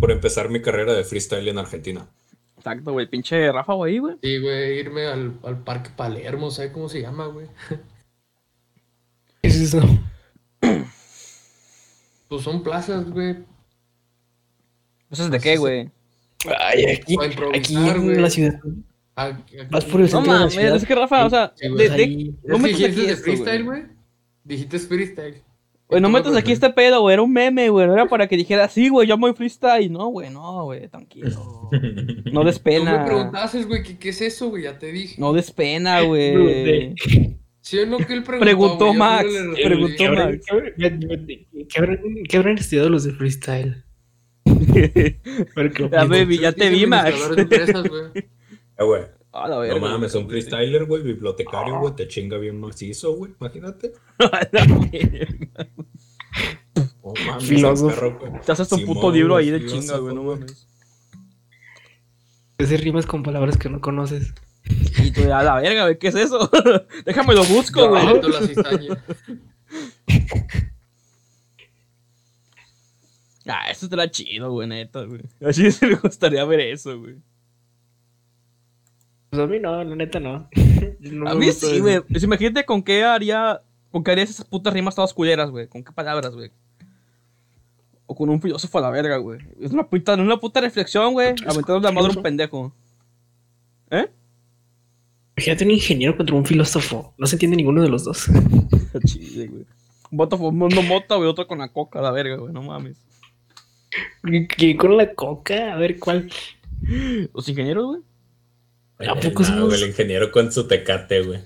por empezar mi carrera de freestyle en Argentina. Exacto, güey. Pinche Rafa, güey, güey. Sí, güey, irme al, al Parque Palermo, ¿sabes cómo se llama, güey? ¿Qué es eso? Pues son plazas, güey. ¿Eso es de qué, güey? Ay, aquí, aquí en güey. la ciudad. Vas por el No centro de la mames, ciudad. es que Rafa, o sea, de, no metas dijiste aquí esto, freestyle, güey. Dijiste freestyle. Güey, no metas aquí este pedo, güey. Era un meme, güey. No era para que dijera, sí, güey, yo voy freestyle. No, güey, no, güey, tranquilo. No des Tú me pena. preguntaste, güey, ¿qué, ¿qué es eso, güey? Ya te dije. No des pena, güey. ¿Sí o no que él preguntó? Preguntó Max, ¿Qué preguntó respondí. habrán- Max. qué habrán- qué qué estudiado los de freestyle? Ya, baby, ya te vi, Max. Empresas. Eh, güey. A la No verga. mames, un freestyler, güey, bibliotecario, güey, te chinga bien macizo, güey, imagínate. A la verga. Oh, mames, Filósofo. perro. Te haces un puto libro ahí de chinga, güey, no mames. Ese rimas con palabras que no conoces. Y tú, a la verga, güey, ¿qué es eso? Déjame lo busco, güey. Ah, eso estará chido, güey, neta, güey. Así sí me gustaría ver eso, güey. Pues a mí no, la neta no. No A mí sí, güey. Pues imagínate con qué haría. Con qué harías esas putas rimas todas culeras, güey. Con qué palabras, güey. O con un filósofo a la verga, güey. Es una puta, una puta reflexión, güey. Aventando la madre a un pendejo. ¿Eh? Imagínate un ingeniero contra un filósofo. No se entiende ninguno de los dos. Chido, güey. Un voto fumando mota, güey. Otro con la coca a la verga, güey. No mames. ¿Qué con la coca? A ver cuál. Los ingenieros, güey. ¿A poco somos- güey, el ingeniero con su tecate, güey.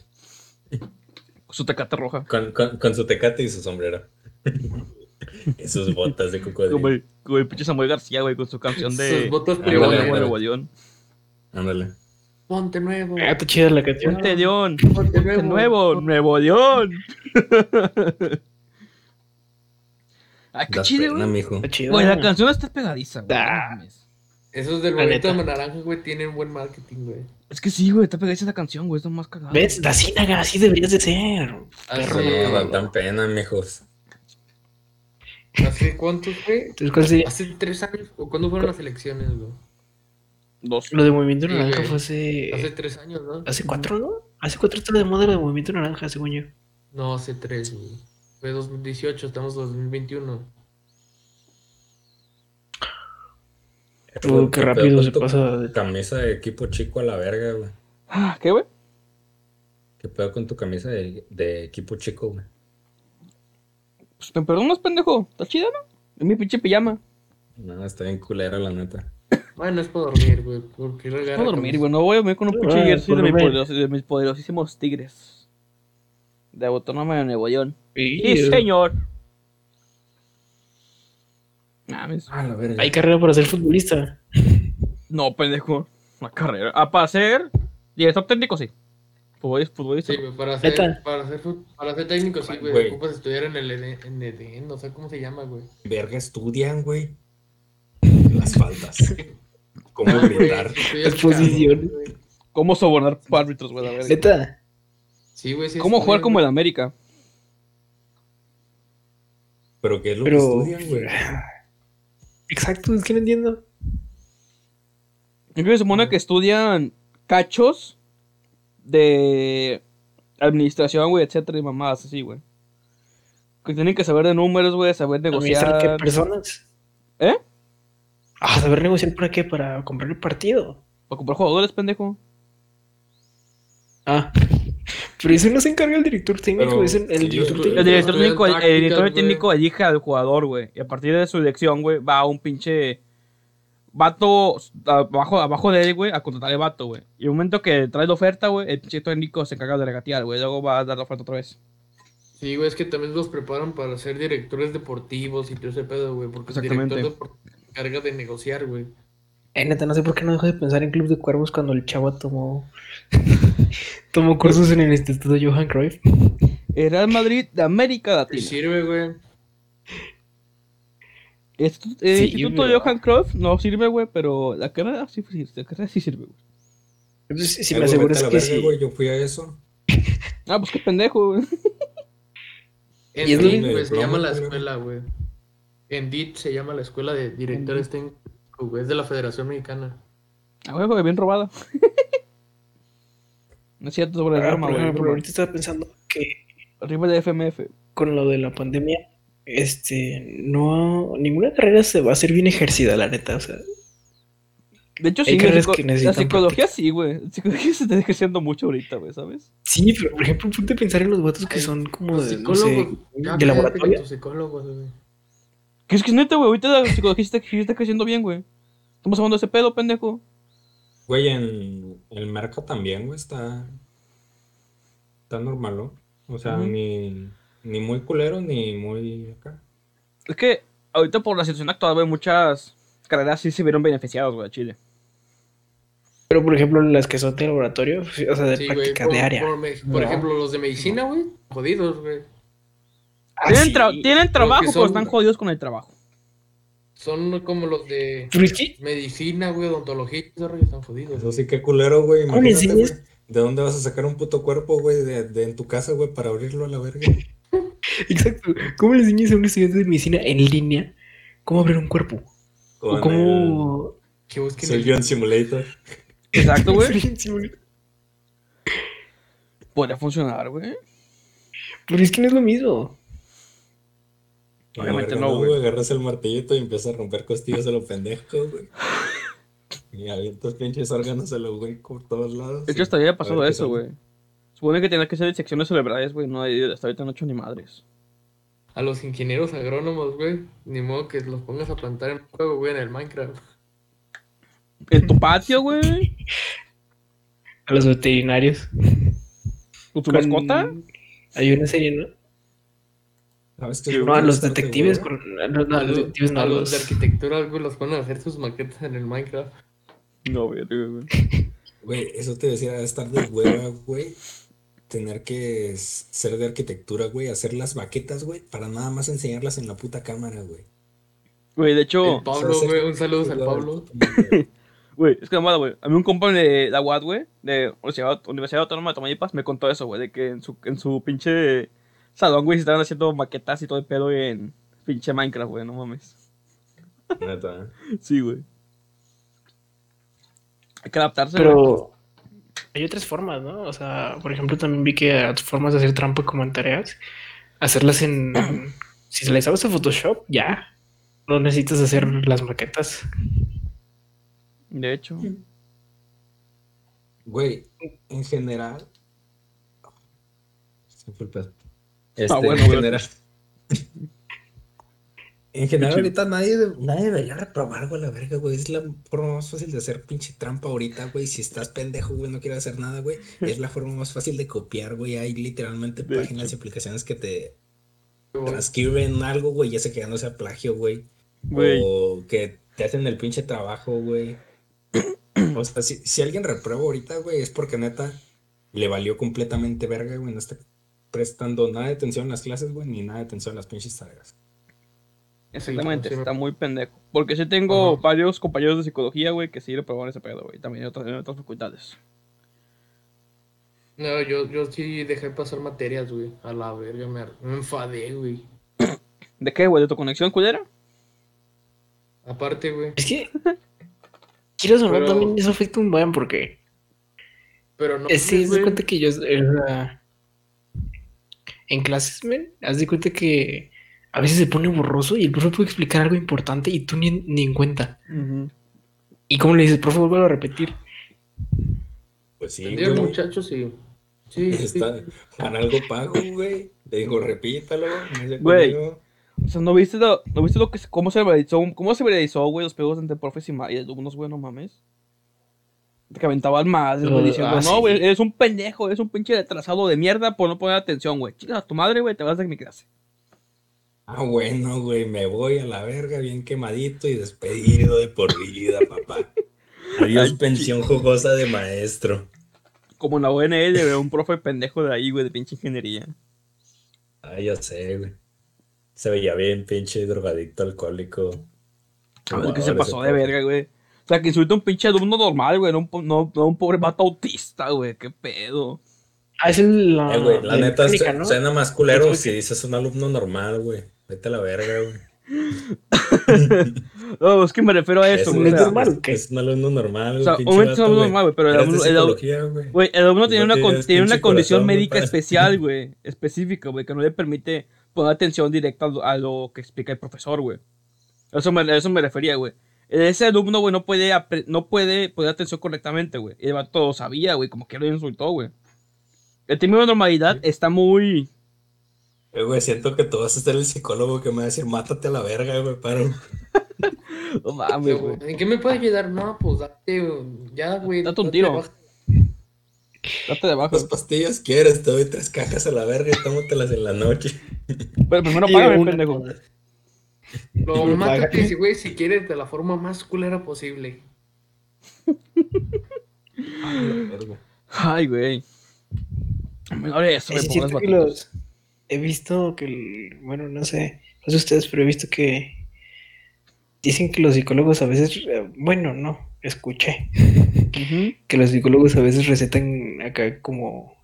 Su tecate roja. Con, con, con su tecate y su sombrero. y sus botas de Como cocodrilo. el, como el pinche Samuel García, güey, con su canción de. Sus botas Ah, Nuevo. Nuevo León. Ándale. Ponte nuevo. Ah, está chida la canción. Ponte León. Ponte Ponte nuevo. Nuevo León. Ay, qué chido, güey. Güey, la canción está pegadiza, güey. Ah. Esos del La bonito neta. naranja, güey, tienen buen marketing, güey. Es que sí, güey, está pegadiza la canción, güey. Es lo más cagado. ¿Ves? Da Cínaga, así deberías de ser. Así, Perro, No, no, dan tan pena, mijos. ¿Hace cuántos, güey? Entonces, ¿cuál sería? ¿Hace tres años? ¿O cuándo fueron las elecciones, güey? Dos. Lo de Movimiento Naranja fue hace... Hace tres años, ¿no? ¿Hace cuatro, no? Hace cuatro está de moda lo de Movimiento Naranja, según yo. No, hace tres, güey. Fue 2018, estamos en 2021. Uh, qué rápido se pasa. de- Camisa de equipo chico a la verga, güey. Ah, ¿Qué, güey? ¿Qué pedo con tu camisa de, de equipo chico, güey? Pues me perdonas, pendejo. Está chida, ¿no? Es mi pinche pijama. No, está bien culera, la neta. Bueno, es para dormir, güey. Porque Puedo dormir, güey. No voy a dormir con un pinche Ah, jersey de, mis de mis poderosísimos tigres. De Autónoma de Nuevo León. Sí, Sí, señor. Mames. Ah, la verga. Hay carrera para ser futbolista. No, pendejo. Una carrera. Ah, para ser director técnico, sí. Futbolista. Sí, para ser, para ser, para ser técnico, sí, güey. Ocupas estudiar en el EDEN, en EDEN, no sé cómo se llama, güey. Verga, estudian, güey. Las faltas. ¿Cómo Ah, gritar? güey. ¿Cómo sobornar árbitros, güey? Neta. Sí, güey, sí. ¿Cómo jugar como el. América? Pero ¿qué es lo que estudian, güey? Exacto, es que no entiendo. Yo creo que se supone que estudian cachos de administración, güey, etcétera, y mamadas así, güey. Que tienen que saber de números, güey, saber ¿Administrar qué negociar. personas? ¿Eh? Ah, saber negociar para qué? Para comprar el partido. Para comprar jugadores, pendejo. Ah. Pero eso no se encarga el director técnico, Pero, es el, el sí, director yo- técnico. El director técnico, el director técnico elige al jugador, güey. Y a partir de su elección, güey, va a un pinche vato abajo, abajo de él, güey, a contratar el vato, güey. Y en el momento que trae la oferta, güey, el pinche técnico se encarga de regatear, güey. Luego va a dar la oferta otra vez. Sí, güey, es que también los preparan para ser directores deportivos y todo ese pedo, güey. Porque el director deportivo se encarga de negociar, güey. Eh, neta, no sé por qué no dejo de pensar en Club de Cuervos cuando el chavo tomó tomó cursos en el Instituto Johan Cruyff. El Real Madrid de América Latina. sirve, güey. Esto- el Sí, Instituto pero- Johan Cruyff no sirve, güey, pero la carrera sí, sí, la carrera sí sirve, güey. Entonces, si me aseguras que sí. güey, yo fui a eso. Ah, pues qué pendejo, güey. En DIT, se llama la escuela, güey. En DIT se llama la escuela de directores técnicos, güey. Es de la Federación Mexicana. Ah, güey, güey, bien robada. no es cierto sobre el Ah, arma, por güey. broma. ahorita estaba pensando que Arriba de FMF. con lo de la pandemia, este, no, ninguna carrera se va a hacer bien ejercida, la neta, o sea, De hecho, Hay sí, carreras que la psicología sí, güey. La psicología se está ejerciendo mucho ahorita, güey, ¿sabes? sí, pero por ejemplo, ponte a pensar en los vatos que son como de, no sé, de laboratorio. psicólogos, güey. Que es que es neta, güey. Ahorita la psicología está, está creciendo bien, güey. Estamos hablando de ese pedo, pendejo. Güey, en el mercado también, güey, está. Está normal, ¿no? O sea, ni, ni muy culero ni muy acá. Es que ahorita por la situación actual, güey, muchas carreras sí se vieron beneficiadas, güey, a Chile. Pero por ejemplo, las que son de laboratorio, o sea, de Sí, güey. práctica Por, área. por me- por No. ejemplo, los de medicina, güey. Jodidos, güey. Tienen, tra- tienen trabajo, pero son- están jodidos con el trabajo. Son como los de Pero medicina, güey, odontología. Están jodidos. Eso sí, qué culero, güey. ¿Cómo le Imagínate, güey. enseñas? ¿De dónde vas a sacar un puto cuerpo, güey? De, de en tu casa, güey, para abrirlo a la verga. exacto, ¿cómo le enseñas a un estudiante de medicina en línea cómo abrir un cuerpo? Con O cómo... Que busquen el el- Surgeon Simulator. Exacto, güey. Podría funcionar, güey. Pero es que no es lo mismo. Obviamente no, güey. Agarras el martillito y empiezas a romper costillas a los pendejos, güey. Y avientas pinches órganos a los güey por todos lados. De hecho, hasta había pasado eso, güey. Supone que tenía que ser secciones cerebrales, güey. No, hay- hasta ahorita no he hecho ni madres. A los ingenieros agrónomos, güey. Ni modo que los pongas a plantar en juego, güey, en el Minecraft. En tu patio, güey. A los veterinarios. ¿Con tu Con- mascota? Hay una serie, ¿no? ¿Sabes qué? No, a los detectives con... No, no, a los detectives no, a a los los... de arquitectura, güey, los ponen a hacer sus maquetas en el Minecraft. No, güey, güey. Güey, eso te decía, estar de hueva, güey. Tener que ser de arquitectura, güey. Hacer las maquetas, güey. Para nada más enseñarlas en la puta cámara, güey. Güey, de hecho, El Pablo, O sea, güey, un saludo al ser- Pablo. güey, es que mamada, güey. A mí un compa de la UAT, güey, de Universidad, Universidad Autónoma de Tamaulipas, me contó eso, güey, de que en su, en su pinche salón, güey, se estaban haciendo maquetas y todo el pedo en pinche Minecraft, güey, no mames. Neta, ¿eh? Sí, güey. Hay que adaptarse, güey. Pero hay otras formas, ¿no? O sea, por ejemplo, también vi que hay formas de hacer trampa como en tareas. Hacerlas en... Si se le sabes a Photoshop, ya. No necesitas hacer las maquetas. De hecho. Güey, en general. Fue el pedo. Este, Ah, bueno, en general. En general, ahorita nadie, nadie debería reprobar, güey, la verga, güey. Es la forma más fácil de hacer pinche trampa ahorita, güey. Si estás pendejo, güey, no quieres hacer nada, güey. Es la forma más fácil de copiar, güey. Hay literalmente De páginas y aplicaciones que te transcriben algo, güey, ya sé que ya no sea plagio, güey. Güey. O que te hacen el pinche trabajo, güey. O sea, si, si alguien reprueba ahorita, güey, es porque neta le valió completamente verga, güey. No está prestando nada de atención en las clases, güey, ni nada de atención en las pinches tareas. Exactamente, Sí, está muy pendejo. Porque sí tengo Ajá. varios compañeros de psicología, güey, que sí reprobaron ese pedo, güey. También en otras, en otras facultades. No, yo, yo sí dejé pasar materias, güey. A la verga, me, enfadé, güey. ¿De qué, güey? ¿De tu conexión culera? Aparte, güey. Es que... Quiero sonar Pero- también eso afecta un buen porque... Pero no. Eh, sí, güey. cuenta que yo... era- En clases, men, haz de cuenta que a veces se pone borroso y el profe puede explicar algo importante y tú ni, ni en cuenta. ¿Y cómo le dices, profe, vuelvo a repetir? Pues sí, güey. muchachos, sí. Sí, sí. Está, Juan algo pago, güey. Le digo, repítalo. Güey. O sea, ¿no viste lo, ¿no viste lo que, se- cómo se realizó, cómo se realizó, güey, los pegos entre profes y y alumnos, güey, no mames? Que aventaban más, güey, Uh, diciendo, ah, no, sí. güey, eres un pendejo, eres un pinche retrasado de mierda por no poner atención, güey. Chica, a tu madre, güey, te vas de mi clase. Ah, bueno, güey, me voy a la verga bien quemadito y despedido de por vida, papá. Adiós, pensión jugosa de maestro. Como en la ONL, güey, un profe pendejo de ahí, güey, de pinche ingeniería. Ah, ya sé, güey. Se veía bien, pinche drogadicto alcohólico. A ver, que se pasó de verga, güey. O sea, que insulta a un pinche alumno normal, güey, no, un po- no, no un pobre vato autista, güey, qué pedo. Ah, es el. La, Eh, güey, la de neta su- ¿no? suena más culero Creo si que- dices un alumno normal, güey. Vete a la verga, güey. No, es que me refiero a eso, Es, güey. ¿Es o sea, normal es un alumno normal, güey. O sea, obviamente es un alumno güey. normal, güey, pero el alumno- el güey. El alumno Pues tiene una, con- tiene una condición corazón, médica especial, güey, específica, güey, que no le permite poner atención directa a lo, a lo que explica el profesor, güey. Eso me, a eso me refería, güey. Ese alumno, güey, no puede, no puede poner atención correctamente, güey. Y el vato lo sabía, güey, como que lo insultó, güey. El término de normalidad está muy... Eh, güey, siento que tú vas a ser el psicólogo que me va a decir, mátate a la verga, güey, paro. No mames, güey. ¿En qué me puede ayudar? No, pues date, ya, güey. Date un tiro. Date de abajo. ¿Cuántas pastillas quieres? Te doy tres cajas a la verga y tómatelas en la noche. Pero primero págame, una- pendejo. Mátate, paga. si, güey, si quieres, de la forma más culera posible. Ay, güey. Eso, Es cierto que los. He visto que. el- bueno, no sé. No sé ustedes, pero he visto que. Dicen que los psicólogos a veces. eh, Bueno, no. Escuché. Que los psicólogos a veces recetan acá como.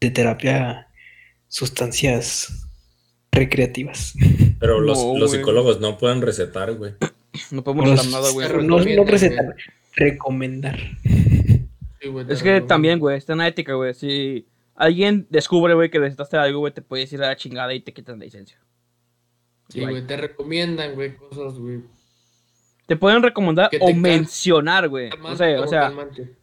De terapia. Sustancias. Recreativas. Pero los, No, los psicólogos no pueden recetar, güey. No podemos hacer nada, güey. Pero No, no recetar. Recomendar. Sí, güey, te Es que también, güey, está en la ética, güey. Si alguien descubre, güey, que necesitaste algo, güey, te puedes ir a la chingada y te quitan la licencia. Sí, güey, te recomiendan, güey, cosas, güey. Te pueden recomendar te o mencionar, güey. O sea, o como sea, calmante.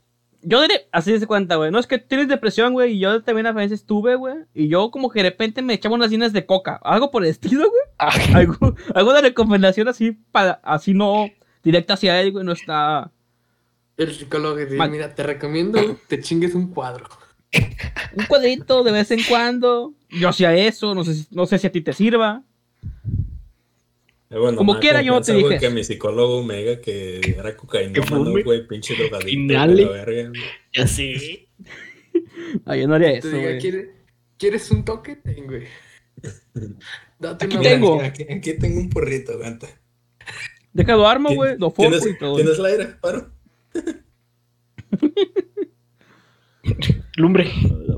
Yo diré, así se cuenta, güey. No es que tienes depresión, güey, y yo también a veces tuve, güey. Y yo como que de repente me echaba unas líneas de coca. Algo por el estilo, güey. Algo, alguna recomendación así para, así no directa hacia él, güey, no está. El psicólogo dice, Mal. mira, te recomiendo te chingues un cuadro. Un cuadrito de vez en cuando. Yo hacía eso, no sé, si- no sé si a ti te sirva. Eh, bueno, Como quiera, yo te dije que mi psicólogo me diga que era cocaína, güey, pinche drogadicto. La verga, ya sé. Ay, yo no haría eso, diga. ¿quieres, ¿quieres un toque? Ten, güey. Date Aquí una tengo. Aquí, aquí tengo un porrito, aguanta. Déjalo armo, güey, lo ¿Tienes, y todo. ¿Tienes el aire? Paro. Lumbre. La.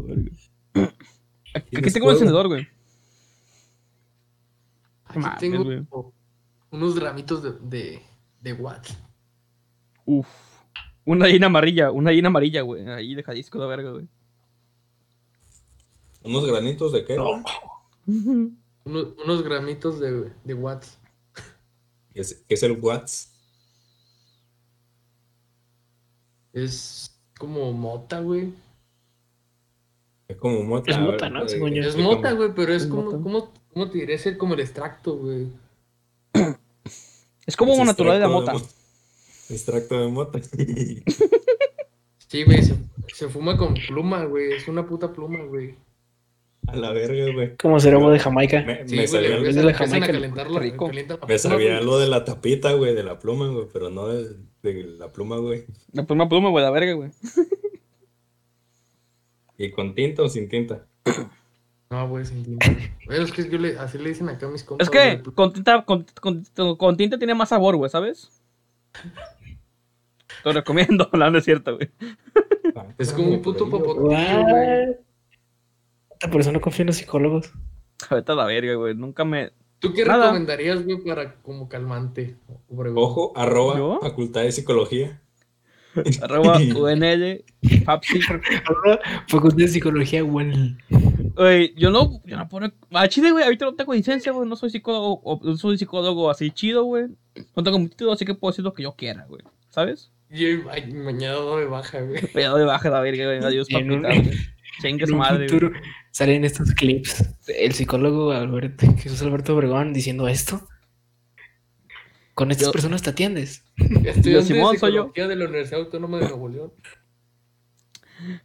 Aquí ¿Tienes tengo un encendedor, güey. Aquí tengo. Unos gramitos de, de, de watts. Uf. Una gallina amarilla, una gallina amarilla, güey. Ahí deja disco la verga, güey. ¿Unos granitos de qué? No. Unos, unos gramitos de, de watts. ¿Qué es, qué es el Watts? Es como mota, güey. Es como mota. Es mota, ver, ¿no? eh, Según yo. Es mota, güey, pero es Es como, mota. como, ¿cómo te diré? Es como el extracto, güey. Es como Es natural de la mota. mo- Extracto de mota. Sí, güey, se, se fuma con pluma, güey. Es una puta pluma, güey. A la verga, güey. Como ceromo de Jamaica. Me, Sí, me güey, sabía, empiezan, la Jamaica, calentar la, rico. calienta la me pluma, sabía lo de la tapita, güey, de la pluma, güey, pero no de, de la pluma, güey. La pluma pluma, güey, la verga, güey. ¿Y con tinta o sin tinta? No, güey, sin tinta. Bueno, es que yo le, así le dicen acá a mis compas. Es que güey. con tinta, con, con- con tinta tiene más sabor, güey, ¿sabes? Te lo recomiendo, no, no es cierto, güey. Es como un puto What? güey. Por eso no confío en los psicólogos. Vete a la verga, güey. Nunca me. ¿Tú qué Nada. recomendarías, güey, para como calmante? Obregón? Ojo, arroba, ¿Yo? facultad de psicología. Arroba UNL, Papsi. Facultad de Psicología, bueno. Güey, yo no, yo no puedo. A Chile, güey, ahorita no tengo licencia, güey. No soy psicólogo, o- no soy psicólogo así chido, güey. No tengo mi título, así que puedo decir lo que yo quiera, güey. ¿Sabes? Yo ay, mañana doy baja, güey. Pero de baja la verga, güey. Adiós, papita, güey. Chingue En su un madre, güey. salen estos clips. El psicólogo Alberto, Jesús Alberto Obregón diciendo esto. Con estas Yo- personas te atiendes. Estudiante Simón, de soy yo. de la Universidad Autónoma de Nuevo León.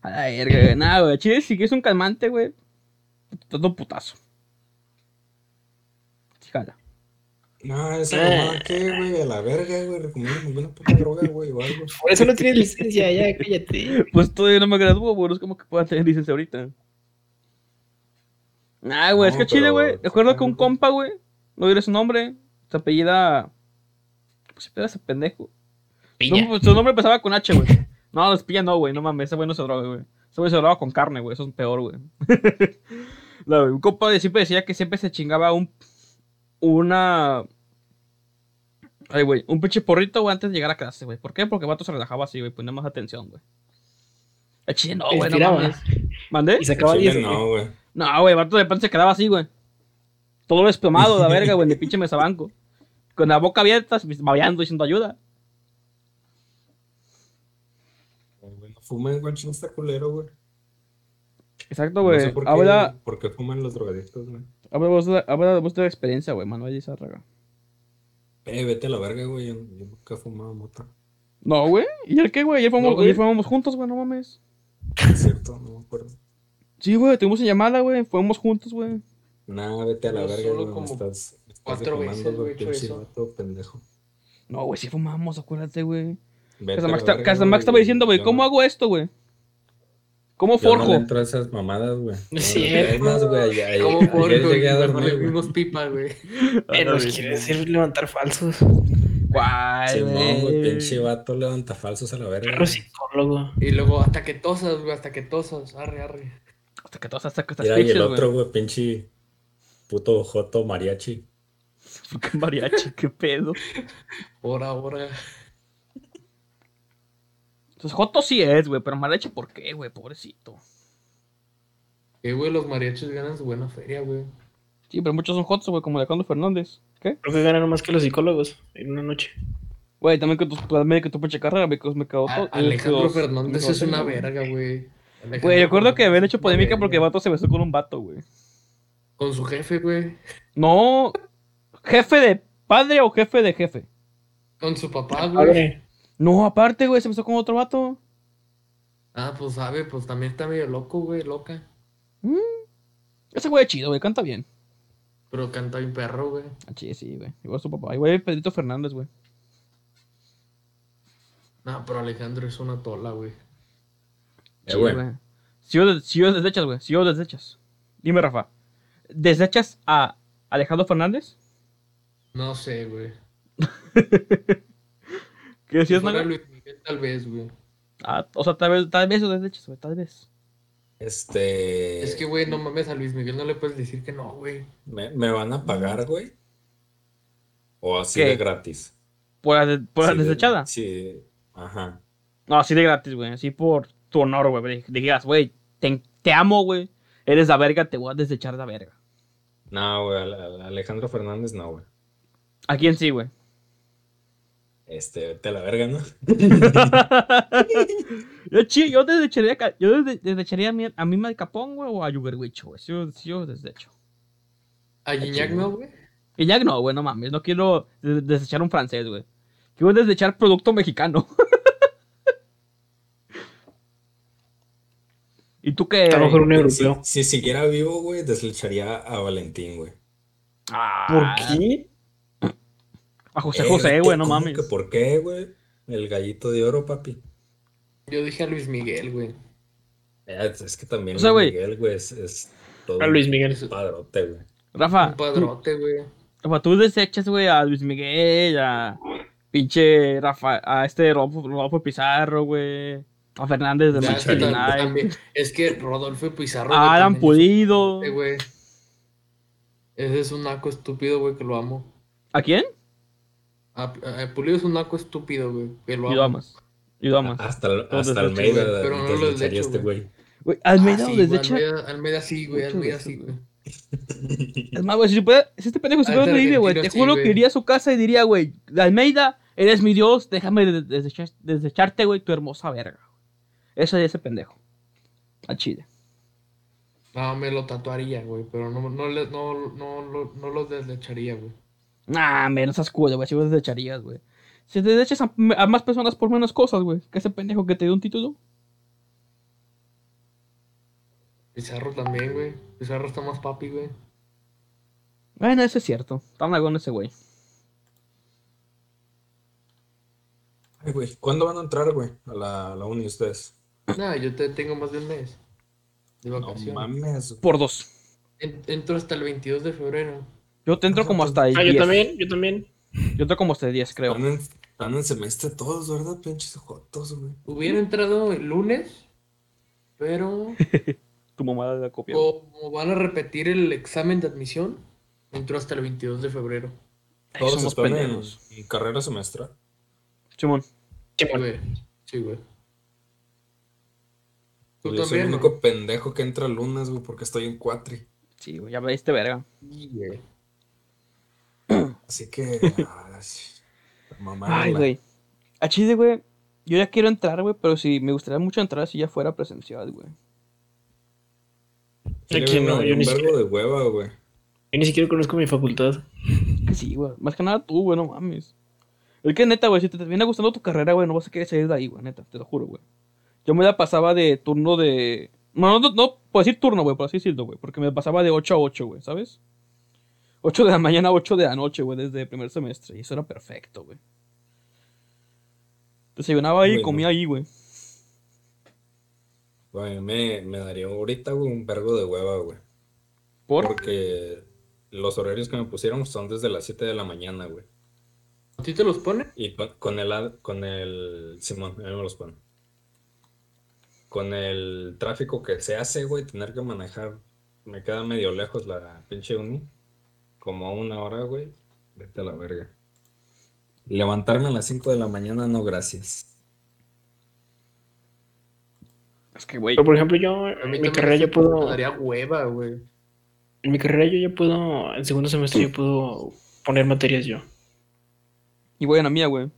A la verga, güey. Nada, güey. Chile sí que es un calmante, güey. Todo putazo. Jala. No, esa Eh. mamada qué, güey, a la verga, güey. Recomiendo alguna puta droga, güey, o algo. Por eso no tienes licencia, ya cállate. Pues todavía no me gradúo, güey. No es como que pueda tener licencia ahorita. Nah, güey. es que Chile, güey. Recuerdo que un compa, güey. No diré su nombre. Se apellida. Se ese pendejo. Piña. Pues, su nombre empezaba con H, güey. No, los pilla no, güey. No mames, ese güey no se droga, güey. Ese güey se droga con carne, güey. Eso es peor, güey. no, un compa de- siempre decía que siempre se chingaba un. Una. Ay, güey. Un pinche porrito, güey, antes de llegar a clase, güey. ¿Por qué? Porque el vato se relajaba así, güey. Ponía más atención, güey. El chile no, güey. No mames. ¿Mandé? Y sacaba Chile 10. no, güey. No, güey, el vato de repente se quedaba así, güey. Todo desplomado, la verga, güey, de pinche mesabanco. Con la boca abierta, babeando, diciendo ayuda. No fumen, güey, no está culero, güey. Exacto, No güey. sé por qué, habla, por qué fuman los drogadictos, güey. habla, vos de, habla vos de la experiencia, güey, Manuel Izárraga. Eh, vete a la verga, güey. Yo, yo nunca he fumado mota. No, güey. ¿Y el qué, güey? Ayer No, fuimos juntos, güey, no mames. Es cierto, no me acuerdo. Sí, güey, tuvimos una llamada, güey. Fuimos juntos, güey. Nah, vete a la Yo verga, solo güey. Me como estás, me estás cuatro veces, güey, güey, he hecho pinche eso. vato pendejo. No, güey, sí fumamos, acuérdate, güey. Vete a la verga, güey, estaba diciendo, güey, yo ¿cómo no- hago esto, güey? ¿Cómo Yo no forjo? le entro a esas mamadas, güey. No. Es más, güey, ayer, ayer- ¿Cómo ayer por llegué a güey? dormir, Le güey. dimos pipa, güey. Eh, nos quiere hacer levantar falsos. ¿Cuál, Simón, güey, güey? pinche vato levanta falsos a la verga. Perro güey. psicólogo. Y luego hasta que tosas, güey, hasta que tosas. Arre, arre. Hasta que todas hasta que te Mira, y el otro, güey, pinche puto joto mariachi. ¿Qué mariachi? ¿Qué pedo? Hora, ahora. Entonces, Joto sí es, güey, pero mariachi, ¿por qué, güey? Pobrecito. Que, güey, los mariachis ganan su buena feria, güey. Sí, pero muchos son Jotos, güey, como Alejandro Fernández. ¿Qué? Creo que ganan más que los psicólogos en una noche. Güey, también que tu, también que tu pinche carrera, me, me quedó A- todo. Alejandro Fernández es una verga, güey. Güey, recuerdo que habían hecho polémica porque el vato se besó con un vato, güey. Con su jefe, güey. No. ¿Jefe de padre o jefe de jefe? Con su papá, güey. No, aparte, güey, se besó con otro vato. Ah, pues sabe, pues también está medio loco, güey, loca. Ese güey es chido, güey, canta bien. Pero canta bien perro, güey. Ah, sí, sí, güey. Igual su papá. Igual Pedrito Fernández, güey. No, pero Alejandro es una tola, güey. Eh, güey. Si yo, si yo desechas, güey. Si yo desechas. Dime, Rafa. ¿Desechas a Alejandro Fernández? No sé, güey. ¿Qué decías, Naga? Luis Miguel, tal vez, güey. Ah, o sea, tal vez, tal vez lo desechas, güey, tal vez. Este. Es que, güey, no mames, a Luis Miguel no le puedes decir que no, güey. ¿Me, me van a pagar, güey? ¿O así ¿Qué? de gratis? ¿Por la, de- por la Sí, de- desechada? Sí. Ajá. No, así de gratis, güey. Así por tu honor, güey. Digas, güey, te, te amo, güey. Eres la verga, te voy a desechar la verga. No, güey, a- a- Alejandro Fernández no, güey. ¿A quién sí, güey? Este, a la verga, ¿no? yo, chi- yo desecharía, ca- yo des- desecharía a, mi, a Mima de Capón, güey, o a Yugerwich, güey. Sí, yo, sí, yo desecho. A Gignac no, güey. Ya no, güey, no mames. No quiero de- desechar un francés, güey. Quiero desechar producto mexicano. ¿Y tú qué? A lo mejor un Si, europeo. si siguiera vivo, güey, deslecharía a Valentín, güey. Ah, ¿Por qué? A José Eh, José, ¿qué- güey, no mames. que ¿Por qué, güey? El gallito de oro, papi. Yo dije a Luis Miguel, güey. Eh, es que también O sea, Luis. Miguel, güey, es, es todo A Luis Miguel. un padrote, güey. Rafa, Un padrote, güey. Rafa, tú desechas, güey, a Luis Miguel, a pinche Rafa, a este Rodolfo Pizarro, güey. A Fernández de Ya, es, que Manchester tam- United. también- es que Rodolfo Pizarro. A güey, Adam también es un Pulido. güey. Ese es un naco estúpido, güey, que lo amo. ¿A quién? A, a- Pulido es un naco estúpido, güey, que lo Y lo amo. amas. Y lo amas. Hasta, hasta Almeida güey, pero no lo deslecharía desecho, este güey. Almeida Ah, sí, lo güey, desecha. Almeida, Almeida sí, güey, Almeida sí, güey. Es más, güey, si, se puede- si este pendejo se Ah, puede reír, güey, te Argentina, sí, juro que iría a su casa y diría, güey, Almeida, eres mi dios, déjame de- desechar- desecharte, güey, tu hermosa verga. Eso es ese pendejo. A Chile. No, me lo tatuaría, güey, pero no, no, le- no, no, no, no lo deslecharía, güey. Nah, menos esas culo, güey. Si vos desecharías, güey. Si te desechas a, a más personas por menos cosas, güey. Que ese pendejo que te dio un título. Pizarro también, güey. Pizarro está más papi, güey. Bueno, eso es cierto. Está nalgón ese güey. Ay, güey, ¿cuándo van a entrar, güey? A la, a la uni ustedes. Nah, yo te tengo más de un mes de No vacaciones. mames. Por dos. En- entro hasta el 22 de febrero. Yo te entro como hasta el Ah, yo 10. también, yo también. Yo entro como hasta el 10, creo. Están en, están en semestre todos, ¿verdad? Pinches jotos, güey. Hubiera entrado el lunes, pero Tu mamada de la copia. como van a repetir el examen de admisión, entro hasta el 22 de febrero. Ay, Todos somos están en, pendejos. en carrera semestral. Simón. Sí, Sí, bueno. güey. Sí, güey. Tú Yo soy el también, único ¿no? pendejo que entra lunes, güey, porque estoy en cuatri. Sí, güey. Ya veiste verga. Sí, güey. Así que. ah, sí. Mamá, Ay, güey. A Chile, güey. Yo ya quiero entrar, güey. Pero sí, me gustaría mucho entrar si ya fuera presencial, güey. Aquí me no, yo un ni vergo siquiera- de hueva, güey. Yo ni siquiera conozco mi facultad. Que sí, güey. Más que nada tú, güey. No mames. Es que neta, güey. Si te viene gustando tu carrera, güey. No vas a querer salir de ahí, güey. Neta. Te lo juro, güey. Yo me la pasaba de turno de. No, no, no puedo decir turno, güey. Por así decirlo, güey. Porque me pasaba de 8 a 8, güey. ¿Sabes? 8 de la mañana a 8 de la noche, güey. Desde el primer semestre. Y eso era perfecto, güey. Desayunaba ahí y Bueno. comía ahí, güey. Güey, me, me daría ahorita, güey, un vergo de hueva, güey. ¿Por? Porque los horarios que me pusieron son desde las 7 de la mañana, güey. ¿A ti te los pone? Y con, con el, con el, Simón, a mí me los pone. Con el tráfico que se hace, güey, tener que manejar, me queda medio lejos la pinche uni. Como a una hora, güey. Vete a la verga. Levantarme a las 5 de la mañana, no, gracias. Es que, güey. Pero por ejemplo, yo en mi carrera ya puedo. Me daría hueva, güey. En mi carrera yo ya puedo. En segundo semestre yo puedo poner materias yo. Y voy a la mía, güey.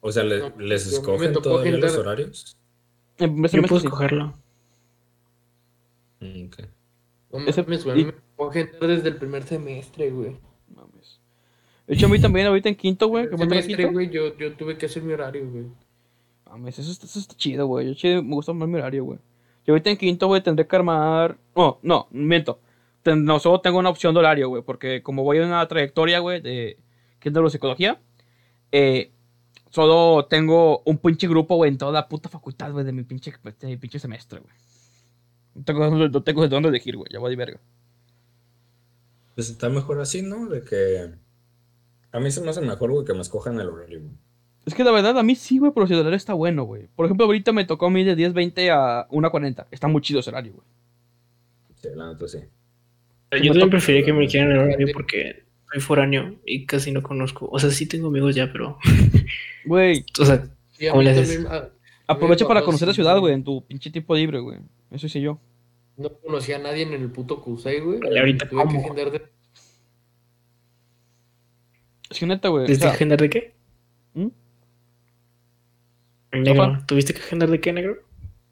O sea, le- No, ¿les yo- escogen todavía los horarios? En primer Yo semestre puedo sí. escogerlo. Mm, ok. No Ese- mames, güey. y- a mí Me puedo agendar desde el primer semestre, güey. Mames. De hecho, a mí también ahorita en quinto, güey. Que semestre, güey, yo, yo tuve que hacer mi horario, güey. Mames, eso, está- eso está chido, güey. Yo chido, me gusta más mi horario, güey. Yo ahorita en quinto, güey, tendré que armar. No, no, miento. Ten- No, solo tengo una opción de horario, güey. Porque como voy en una trayectoria, güey, de. ¿Qué es de psicología? Eh, solo tengo un pinche grupo, güey, en toda la puta facultad, güey, de mi pinche, de mi pinche semestre, güey. No tengo, no tengo de dónde elegir, güey. Ya voy de verga. Pues está mejor así, ¿no? De que... A mí se me hace mejor, güey, que me escojan el horario, güey. Es que la verdad, a mí sí, güey, pero si el horario está bueno, güey. Por ejemplo, ahorita me tocó a mí de 10.20 a 1.40. Está muy chido ese horario, güey. Sí, la neta sí. Yo también preferiría que me quieran el horario porque soy foráneo y casi no conozco. O sea, sí tengo amigos ya, pero. Güey, O sea, Sí, a ¿Cómo mí le haces? también, ah, aprovecha para conocer la ciudad, güey. en tu pinche tiempo libre, güey. Eso hice yo. No conocía a nadie en el puto Cusay, güey. Y ahorita, Tuve que ¿cómo? agendar de... Es que neta, güey. o ¿tuviste sea, que agendar de qué? ¿Mm? Negro. ¿Tuviste que agendar de qué, negro?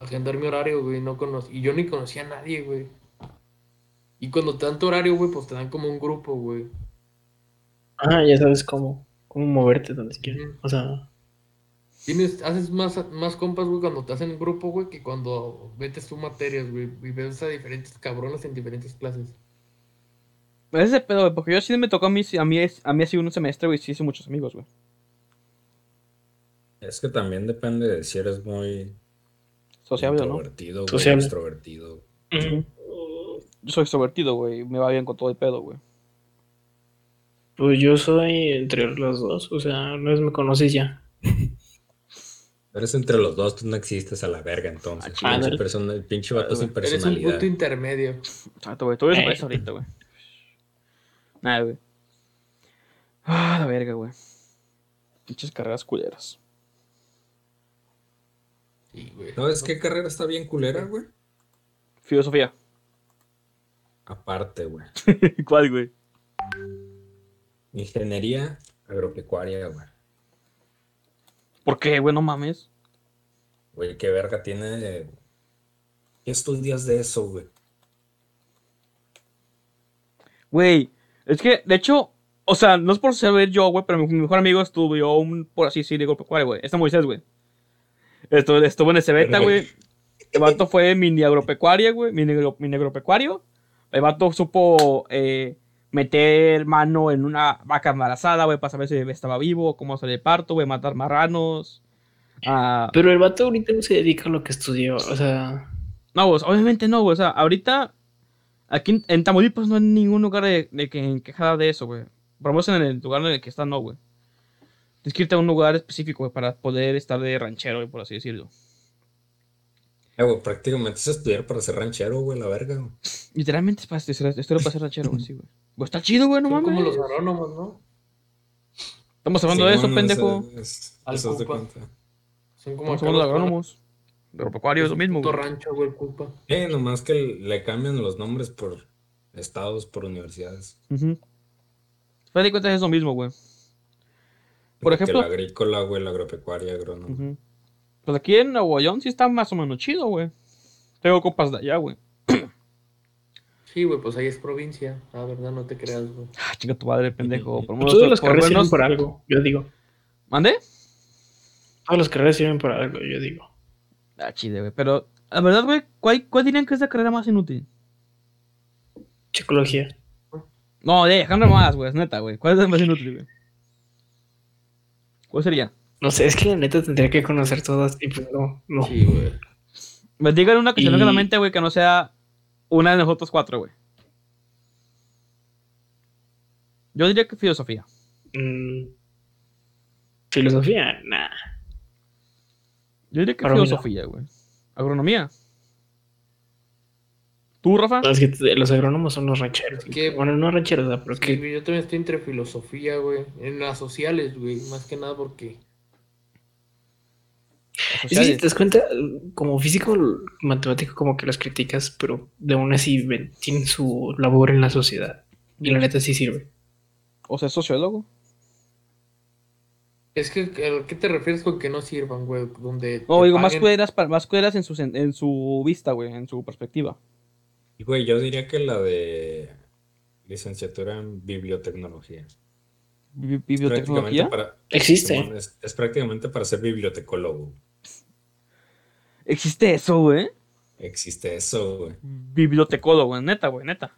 agendar mi horario, güey. No cono... Y yo ni conocía a nadie, güey. Y cuando te dan tu horario, güey, pues te dan como un grupo, güey. Ah, ya sabes cómo. Cómo moverte donde quieras. O sea, Tienes, haces más, más compas, güey, cuando te hacen grupo, güey, que cuando metes tus materias, güey, y ves a diferentes cabrones en diferentes clases. Ese es el pedo, güey, porque yo sí me tocó a mí, a mí, a mí así un semestre, güey, sí hice muchos amigos, güey. Es que también depende de si eres muy Sociable o no. introvertido, güey, Sociable. extrovertido. Yo soy extrovertido, güey, y me va bien con todo el pedo, güey. Pues yo soy entre los dos. O sea, no es me conoces ya. Eres entre los dos, tú no existes a la verga, entonces. Ah, Pinche persona- el pinche vato sin Eres un personalidad. punto intermedio. Exacto, güey. Tú eres Eh. eso ahorita, güey. Nada, güey. Ah, la verga, güey. Pinches carreras culeras. Sí, güey. ¿Sabes qué carrera está bien culera, güey? Filosofía. Aparte, güey. ¿Cuál, güey? Ingeniería agropecuaria, güey. ¿Por qué, güey? No mames. Güey, qué verga tiene. ¿Qué estudias de eso, güey? Güey, es que, de hecho, o sea, no es por saber yo, güey, pero mi, mejor amigo estuvo un, por así decirlo, agropecuario, güey. Este Moisés, güey. Estuvo, estuvo en ese beta, güey. El vato fue mini agropecuaria, güey. Mini, mini agropecuario. El vato supo eh, meter mano en una vaca embarazada, güey, para saber si estaba vivo, cómo hacer el parto, güey, matar marranos. Ah, Pero el vato ahorita no se dedica a lo que estudió. O sea, No, pues, obviamente no, güey. O sea, ahorita, aquí en, en Tamaulipas no hay ningún lugar de, de que en quejada de eso, güey. Por lo menos en el lugar en el que está, no, güey. Tienes que irte a un lugar específico, güey, para poder estar de ranchero, güey, por así decirlo. Eh, güey, prácticamente es estudiar para ser ranchero, güey, la verga, güey. Literalmente es para estudiar estudiar para ser ranchero, güey, sí, güey. Pues está chido, güey, no Son mames. como los agrónomos, ¿no? Estamos hablando de eso, Simón, pendejo. es- es- eso haz de cuenta. Son como Estamos de los agrónomos. De agropecuario es lo mismo, güey. rancho, güey, culpa. Eh, nomás que le cambian los nombres por estados, por universidades. Ujú. Te cuenta es lo mismo, güey. Por Que ejemplo- la agrícola, güey, la agropecuaria, agrónomo. Ujú. Pues aquí en Nuevo León sí está más o menos chido, güey. Tengo copas de allá, güey. Sí, güey, pues ahí es provincia. La verdad, no te creas, güey. Ah, chinga tu madre, pendejo. Por menos- todas las carreras sirven por algo, yo digo. ¿Mande? Todas las carreras sirven por algo, yo digo. Ah, chide, güey. Pero, la verdad, güey, ¿cuál, ¿cuál dirían que es la carrera más inútil? Psicología. No, de dejando más, güey, es neta, güey. ¿Cuál es la más inútil, güey? ¿Cuál sería? No sé, es que la neta tendría que conocer todas y pues no, no. Sí, güey. Me digan una que se a la Y- mente, güey, que no sea una de nosotros cuatro, güey. Yo diría que filosofía. Mm, filosofía, nah. Yo diría que Agronomía. filosofía, güey. Agronomía. ¿Tú, Rafa? Es que los agrónomos son los rancheros. Es que- Bueno, no rancheros, ¿verdad? pero Sí, que yo también estoy entre filosofía, güey. En las sociales, güey. Más que nada porque. Es que si te das cuenta, como físico, matemático, como que los criticas, pero de aún así ven- tienen su labor en la sociedad. Y la neta sí sirve. O sea, sociólogo. Es que, ¿a qué te refieres con que no sirvan, güey? Donde. No, digo, más cueras, más cueras en su, en su vista, güey, en su perspectiva. Y, güey, yo diría que la de licenciatura en bibliotecnología. Bi- Es Bibliotecnología. prácticamente para, Existe. Es, es prácticamente para ser bibliotecólogo. Existe eso, güey. Existe eso, güey. Bibliotecólogo, neta, güey, neta.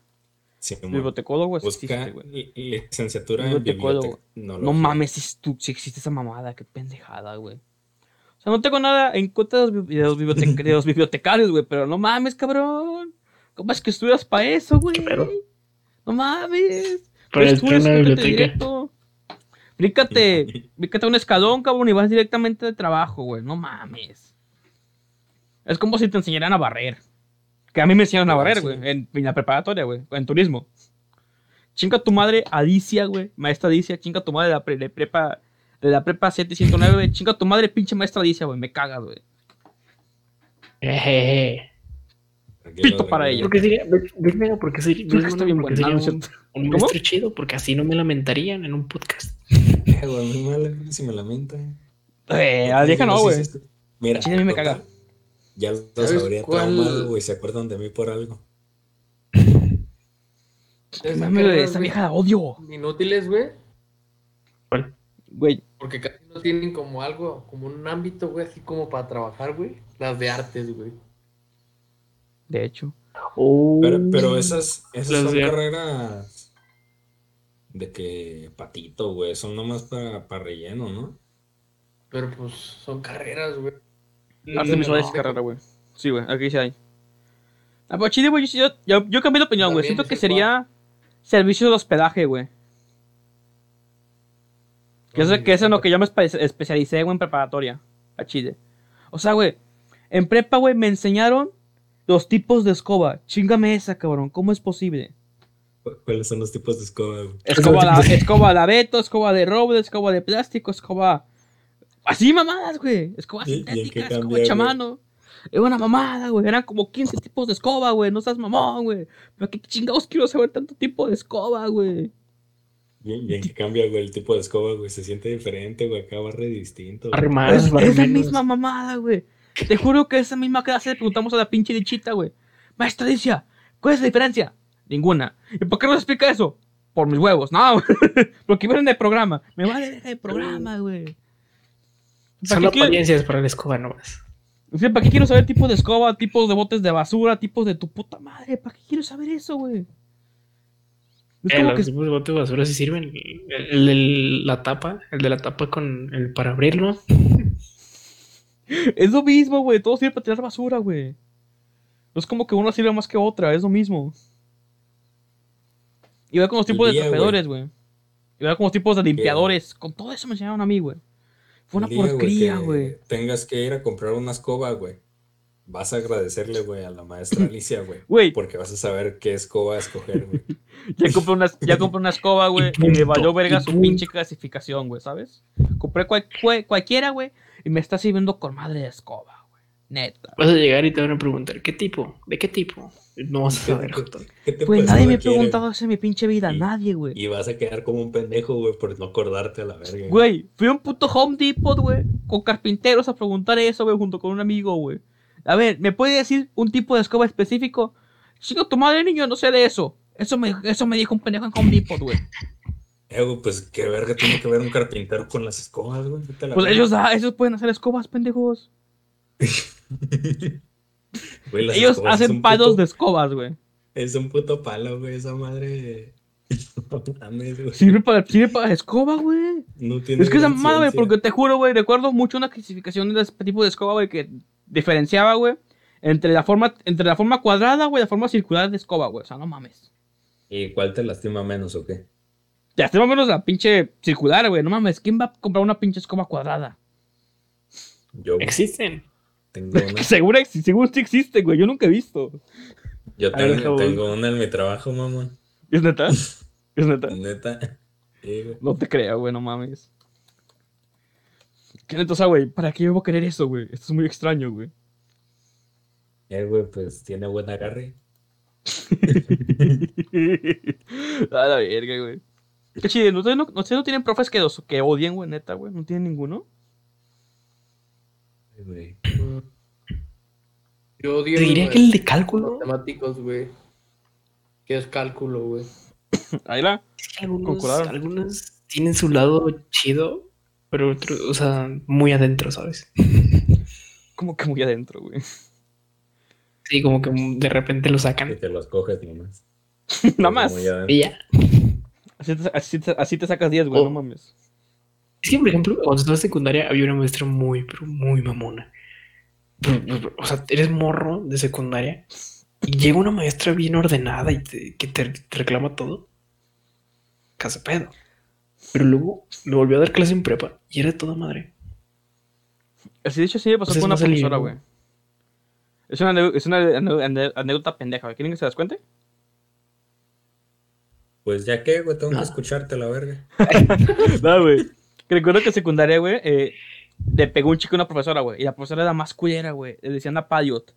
Simón. Bibliotecólogo Busca existe, licenciatura en Bibliotecólogo. bibliotecnología. No mames, si, tú- si existe esa mamada, qué pendejada, güey. O sea, no tengo nada en contra de los, bi- de los bibliote- de los bibliotecarios, güey, pero no mames, cabrón. ¿Cómo es que estudias para eso, güey? No mames. Para Tú de bríncate biblioteca. Directo. Bríncate, bríncate un escalón, cabrón, y vas directamente de trabajo, güey. No mames. Es como si te enseñaran a barrer. Que a mí me enseñaron a Ah, barrer, güey, en, en la preparatoria, güey, en turismo. Chinga tu madre, Alicia, güey, maestra Alicia, chinga tu madre de la, pre- de prepa, de la prepa 709, güey, chinga tu madre, pinche maestra Alicia, güey, me cagas, güey. Pito para ella. Porque sería, mega, porque sería, Creo ves, que está mega, bien porque sería ¿no es un, un ¿Cómo? maestro chido, porque así no me lamentarían en un podcast. Güey, muy mal, si me lamenta. Eh, a la vieja no, güey. Mira, a mí me caga. Ya los ¿Sabes habría traumado, güey. Se acuerdan de mí por algo. Güey, vieja la odio. Inútiles, güey. ¿Cuál? Güey, Porque casi no tienen como algo, como un ámbito, güey, así como para trabajar, güey. Las de artes, güey. De hecho. Oh, Pero, pero esas, esas Las son carreras de que patito, güey. Son nomás para, para relleno, ¿no? Pero pues son carreras, güey. Artes visuales y carrera, güey. Sí, güey, aquí sí hay. Ah, pero chile, güey, yo, yo, yo cambié de opinión, güey. Siento que sería servicio de hospedaje, güey. Que es, que es en lo que yo me espe- especialicé, güey, en preparatoria. A Chile. O sea, güey, en prepa, güey, me enseñaron los tipos de escoba. Chingame esa, cabrón. ¿Cómo es posible? ¿Cu- ¿Cuáles son los tipos de escoba? Escoba, de, escoba de abeto, escoba de roble, escoba de plástico, escoba. Así mamadas, güey. Escoba ¿Y- y en qué sintética, escoba güey? chamano. Era una mamada, güey. Eran como 15 tipos de escoba, güey. No seas mamón, güey. Pero qué chingados quiero saber tanto tipo de escoba, güey. ¿Y, y en qué cambia, güey, el tipo de escoba, güey? Se siente diferente, güey. Acá barre distinto. güey. Barre más, Es, la misma mamada, güey. Te juro que esa misma clase le preguntamos a la pinche dichita, güey. Maestra Alicia, ¿cuál es la diferencia Ninguna. ¿Y por qué no se explica eso? Por mis huevos. No, porque vienen del programa. Me vale el programa, güey. ¿Para Son apariencias para la escoba nomás. O sea, ¿para qué quiero saber tipos de escoba, tipos de botes de basura, tipos de tu puta madre? ¿Para qué quiero saber eso, güey? Es Eh, como los que tipos de bote de basura sí sirven. El, el- el- la tapa, el de la tapa con el para abrirlo. Es lo mismo, güey. Todo sirve para tirar basura, güey. No es como que una sirve más que otra, es lo mismo. Y va con los tipos de día, trapeadores, güey. Y va con los tipos de limpiadores. Con todo eso me enseñaron a mí, güey. Fue una Un día, güey, porquería, que güey. Tengas que ir a comprar una escoba, güey. Vas a agradecerle, güey, a la maestra Alicia, güey. Porque vas a saber qué escoba escoger, güey. Ya compré una, ya compré una escoba, güey. Y, me valió verga su pinche clasificación, güey, ¿sabes? Compré cual- cual- cualquiera, güey. Y me está sirviendo con madre de escoba, güey. Neta. Vas a llegar y te van a preguntar, ¿qué tipo? ¿De qué tipo? No vas a saber, ¿Qué- Joto. qué tipo Pues nadie me ha preguntado eso en mi pinche vida. Y- nadie, güey. Y vas a quedar como un pendejo, güey, por no acordarte a la verga. Güey, fui a un puto Home Depot, güey, con carpinteros a preguntar eso, güey, junto con un amigo, güey. A ver, ¿me puede decir un tipo de escoba específico? Chico, tu madre, niño, no sé de eso. Eso me, eso me dijo un pendejo en Home Depot, güey. Eh, güey, pues qué verga tiene que ver un carpintero con las escobas, güey. Vete a la Pues verga. ellos, ah, ellos pueden hacer escobas, pendejos. Güey, las Ellos escobas es hacen un palos puto- de escobas, güey. Es un puto palo, güey, esa madre. No mames, güey. Sirve para, sirve para escoba, güey. No tiene Es que esa gran mamada, güey, ciencia. porque te juro, güey, recuerdo mucho una clasificación de este tipo de escoba, güey, que diferenciaba, güey, entre la forma, entre la forma cuadrada, güey, y la forma circular de escoba, güey. O sea, no mames. ¿Y cuál te lastima menos o qué? Ya, más o menos la pinche circular, güey. No mames, ¿quién va a comprar una pinche escoba cuadrada? Yo güey, Existen. tengo una. Seguro, ex- seguro sí existe, güey. Yo nunca he visto. Yo ver, tengo, una en mi trabajo, mamá. ¿Es neta? ¿Es neta? Neta. Sí. No te creo, güey, no mames. ¿Qué neta, o sea, güey? ¿Para qué yo voy a querer eso, güey? Esto es muy extraño, güey. Eh, güey, pues tiene buen agarre. a la verga, güey. Qué chido. ¿Ustedes no, ustedes no tienen profes que, los- que odien, güey, neta, güey? ¿No tienen ninguno? Güey. Yo odio Te diría que el de cálculo. matemáticos, güey. ¿Qué es cálculo, güey? Ahí la. Es que algunos, Concordaron. algunos tienen su lado chido, pero otros, o sea, muy adentro, ¿sabes? Como que muy adentro, güey. Sí, como que de repente lo Que sacan. te los coges nomás. Nada más. Como ya- Y ya. Así te, así te- así te sacas 10, güey, Oh. no mames. Es que, por ejemplo, cuando estaba en secundaria había una maestra muy, pero muy mamona. O sea, eres morro de secundaria y llega una maestra bien ordenada y te- que te, te reclama todo. Casa pedo. Pero luego me volvió a dar clase en prepa y era toda madre. Así de hecho sí me pasó con una profesora, güey. Es una, es una anécdota pendeja. ¿Quieren que se las cuente? Pues ya que, güey, tengo que escucharte la verga. No, güey. Recuerdo que en secundaria, güey, eh, le pegó un chico a una profesora, güey. Y la profesora era más culera, güey. Le decían a Payot.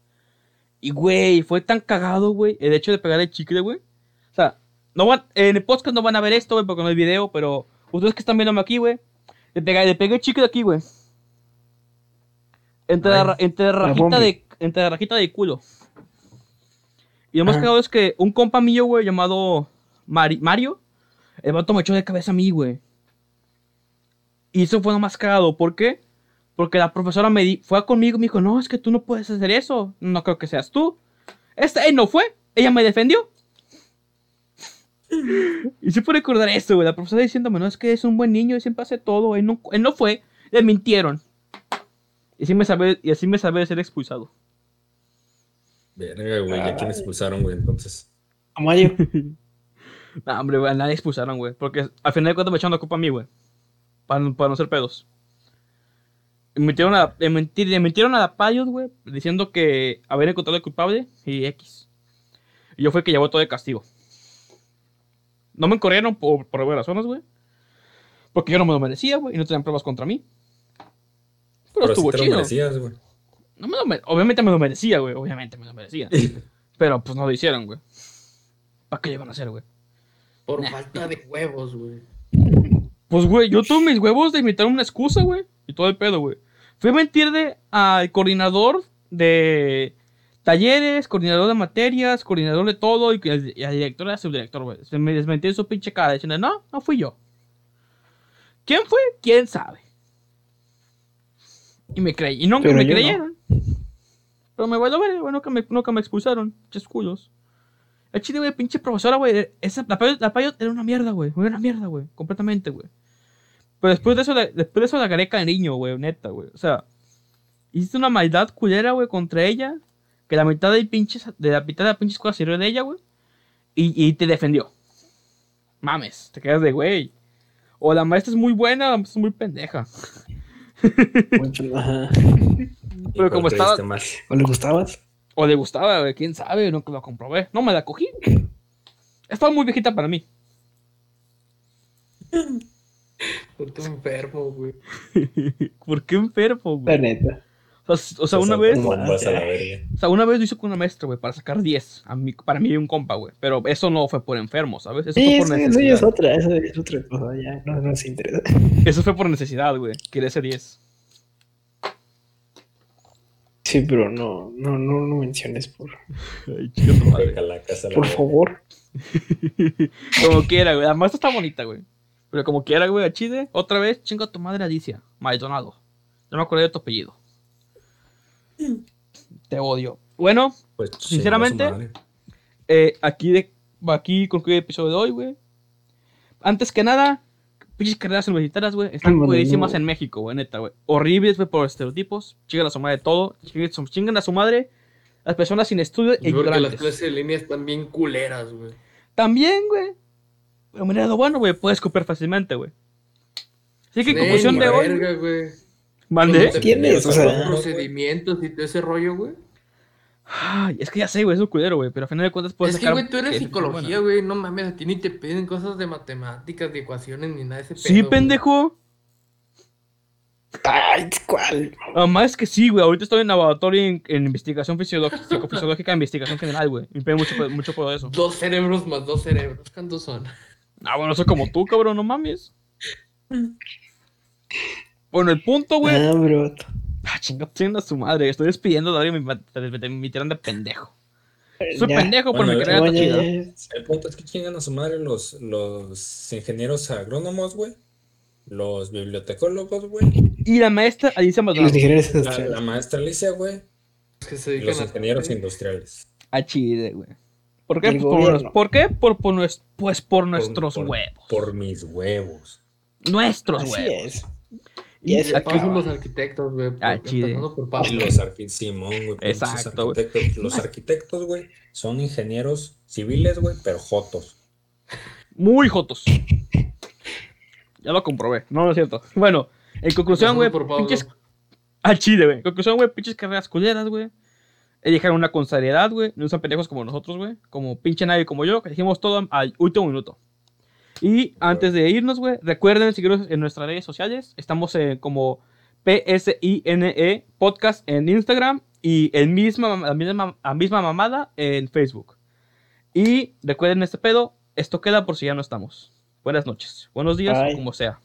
Y, güey, fue tan cagado, güey, el hecho de pegar el chicle, güey. O sea, no van, en el podcast no van a ver esto, güey, porque no hay video, pero ustedes que están viéndome aquí, güey, le pegué, le pegué el chicle aquí, güey. Entre, la, Ay, entre la la rajita de, entre la rajita de culo. Y lo más cagado es que un compa mío, güey, llamado Mari- Mario, el vato me echó de cabeza a mí, güey. Y eso fue lo más cagado. ¿Por qué? Porque la profesora me di- fue conmigo y me dijo, no, es que tú no puedes hacer eso. No creo que seas tú. Esta, él no fue. Ella me defendió. y sí puedo recordar eso, güey. La profesora diciéndome, no, es que es un buen niño y siempre hace todo. Él no, él no fue. Le mintieron. Y así me sabe, y así me sabe ser expulsado. Verga, güey, ya quién expulsaron, güey, entonces. A Mario. No, hombre, güey, a nadie expulsaron, güey. Porque al final de cuentas me echaron la culpa a mí, güey. Para, no- para no ser pedos. Le mintieron a, le le mintieron a la Payos, güey, diciendo que habían encontrado el culpable y X. Y yo fui el que llevó todo el castigo. No me corrieron por, por buenas razones, güey. Porque yo no me lo merecía, güey, y no tenían pruebas contra mí. Pero, Pero estuvo te lo chido. merecías, güey. No me lo mere- obviamente me lo merecía, güey. Obviamente me lo merecía. Pero pues no lo hicieron, güey. ¿Para qué lo iban a hacer, güey? Por Nah. falta de huevos, güey. Pues, güey, yo tuve mis huevos de inventar una excusa, güey. Y todo el pedo, güey. Fui a mentirle al coordinador de Talleres, coordinador de materias, coordinador de todo y, que y la directora y subdirector, güey. Se me desmentí en su pinche cara diciendo, no, no fui yo. ¿Quién fue? ¿Quién sabe? Y me creí. Y nunca Pero me no. creyeron. Pero me valió ver, güey. Nunca me, nunca me expulsaron. Pinches culos. El chile, güey, pinche profesora, güey. Esa, la payo, la payo era una mierda, güey. Era una mierda, güey. Completamente, güey. Pero después de eso, después de eso la agarré cariño, güey. Neta, güey. O sea, hiciste una maldad culera, güey, contra ella. Que la mitad del pinche, de la mitad de la pinche escuela sirvió de ella, güey. Y, y te defendió. Mames, te quedas de, güey. O la maestra es muy buena, o la maestra es muy pendeja. Mucho- ajá. ¿Y Pero como estaba- más? ¿O le gustabas? O le gustaba, güey, quién sabe, nunca lo comprobé. No me la cogí. Estaba muy viejita para mí. Puto enfermo, güey. ¿Por qué enfermo, La güey? neta. O sea, o sea, una vez. como- Vas a la verga. O sea, una vez lo hizo con una maestra, güey, para sacar 10. A mí, para mí un compa, güey. Pero eso no fue por enfermo, ¿sabes? Eso Sí, fue eso, por eso ya es necesidad. otra, eso es otra cosa, ya no nos interesa. Eso fue por necesidad, güey. Quería ese 10. Sí, pero no, no, no, no menciones, por, Ay, la casa, la por verga. favor. como quiera, güey. La maestra está bonita, güey. Pero como quiera, güey, a Chile. Otra vez, chinga a tu madre Alicia. Maldonado. No me acordé de tu apellido. Te odio. Bueno, Pues, Sinceramente, eh, aquí, de, aquí concluye el episodio de hoy, güey. Antes que nada, pinches carreras universitarias, güey, están no. en México, güey, neta, güey. Horribles, güey, por estereotipos. Chingan a su madre todo. Chingan, a su madre las personas sin estudio e Yo creo que las ignorantes. clases en línea están bien culeras, güey. También, güey. Pero mira, lo bueno, güey, puedes copiar fácilmente, güey. Así que en conclusión de hoy, verga, güey. mandé. Cuando te ¿Tienes? O sea- procedimientos y todo ese rollo, güey. Ay, es que ya sé, güey, es un culero, güey, pero al final de cuentas puedes Es que, güey, tú eres es psicología, güey. No mames, a ti ni te piden cosas de matemáticas, de ecuaciones, ni nada de ese Sí, pedo, güey. pendejo. Ay, ¿cuál? Además es que sí, güey. Ahorita estoy en laboratorio en, en investigación fisiológica, psicofisiológica, investigación general, güey. Me pego mucho, por- mucho por eso. Dos cerebros más dos cerebros. ¿Cuántos son? Ah, bueno, soy como tú, cabrón, no mames. Bueno, el punto, güey. Ah, bro. Ah, chinga, chinga su madre. Estoy despidiendo de alguien me, tiran de pendejo. Soy Ya. pendejo, pero Bueno, mi carrera ya. El punto es que chingan a su madre los, los ingenieros agrónomos, güey. Los bibliotecólogos, güey. Y la maestra Alicia Maldonado. ingenieros La, industriales. la maestra Alicia, güey. Los que los a- ingenieros industriales. A Chile, güey. ¿Por qué? Pues por, ¿Por qué? Por, por pues por Por- nuestros por- huevos. Por mis huevos. Nuestros Así huevos. es. Y eso paso acaba. los arquitectos, güey. Ah, por. Y los arquitectos, Simón, güey. pinches Exacto, güey. Los arquitectos, güey, son ingenieros civiles, güey, pero jotos. Muy jotos. Ya lo comprobé. No, no es cierto. Bueno, en conclusión, güey, pinches. Al chile, güey. En conclusión, güey, pinches carreras culeras, güey. Elijan una con seriedad, güey. No son pendejos como nosotros, güey. Como pinche nadie como yo, que dijimos todo al último minuto. Y antes de irnos, güey, recuerden seguirnos en nuestras redes sociales. Estamos eh, como PSINE Podcast en Instagram y el misma, la, misma, la misma mamada en Facebook. Y recuerden este pedo, esto queda por si ya no estamos. Buenas noches, buenos días, Bye. o como sea.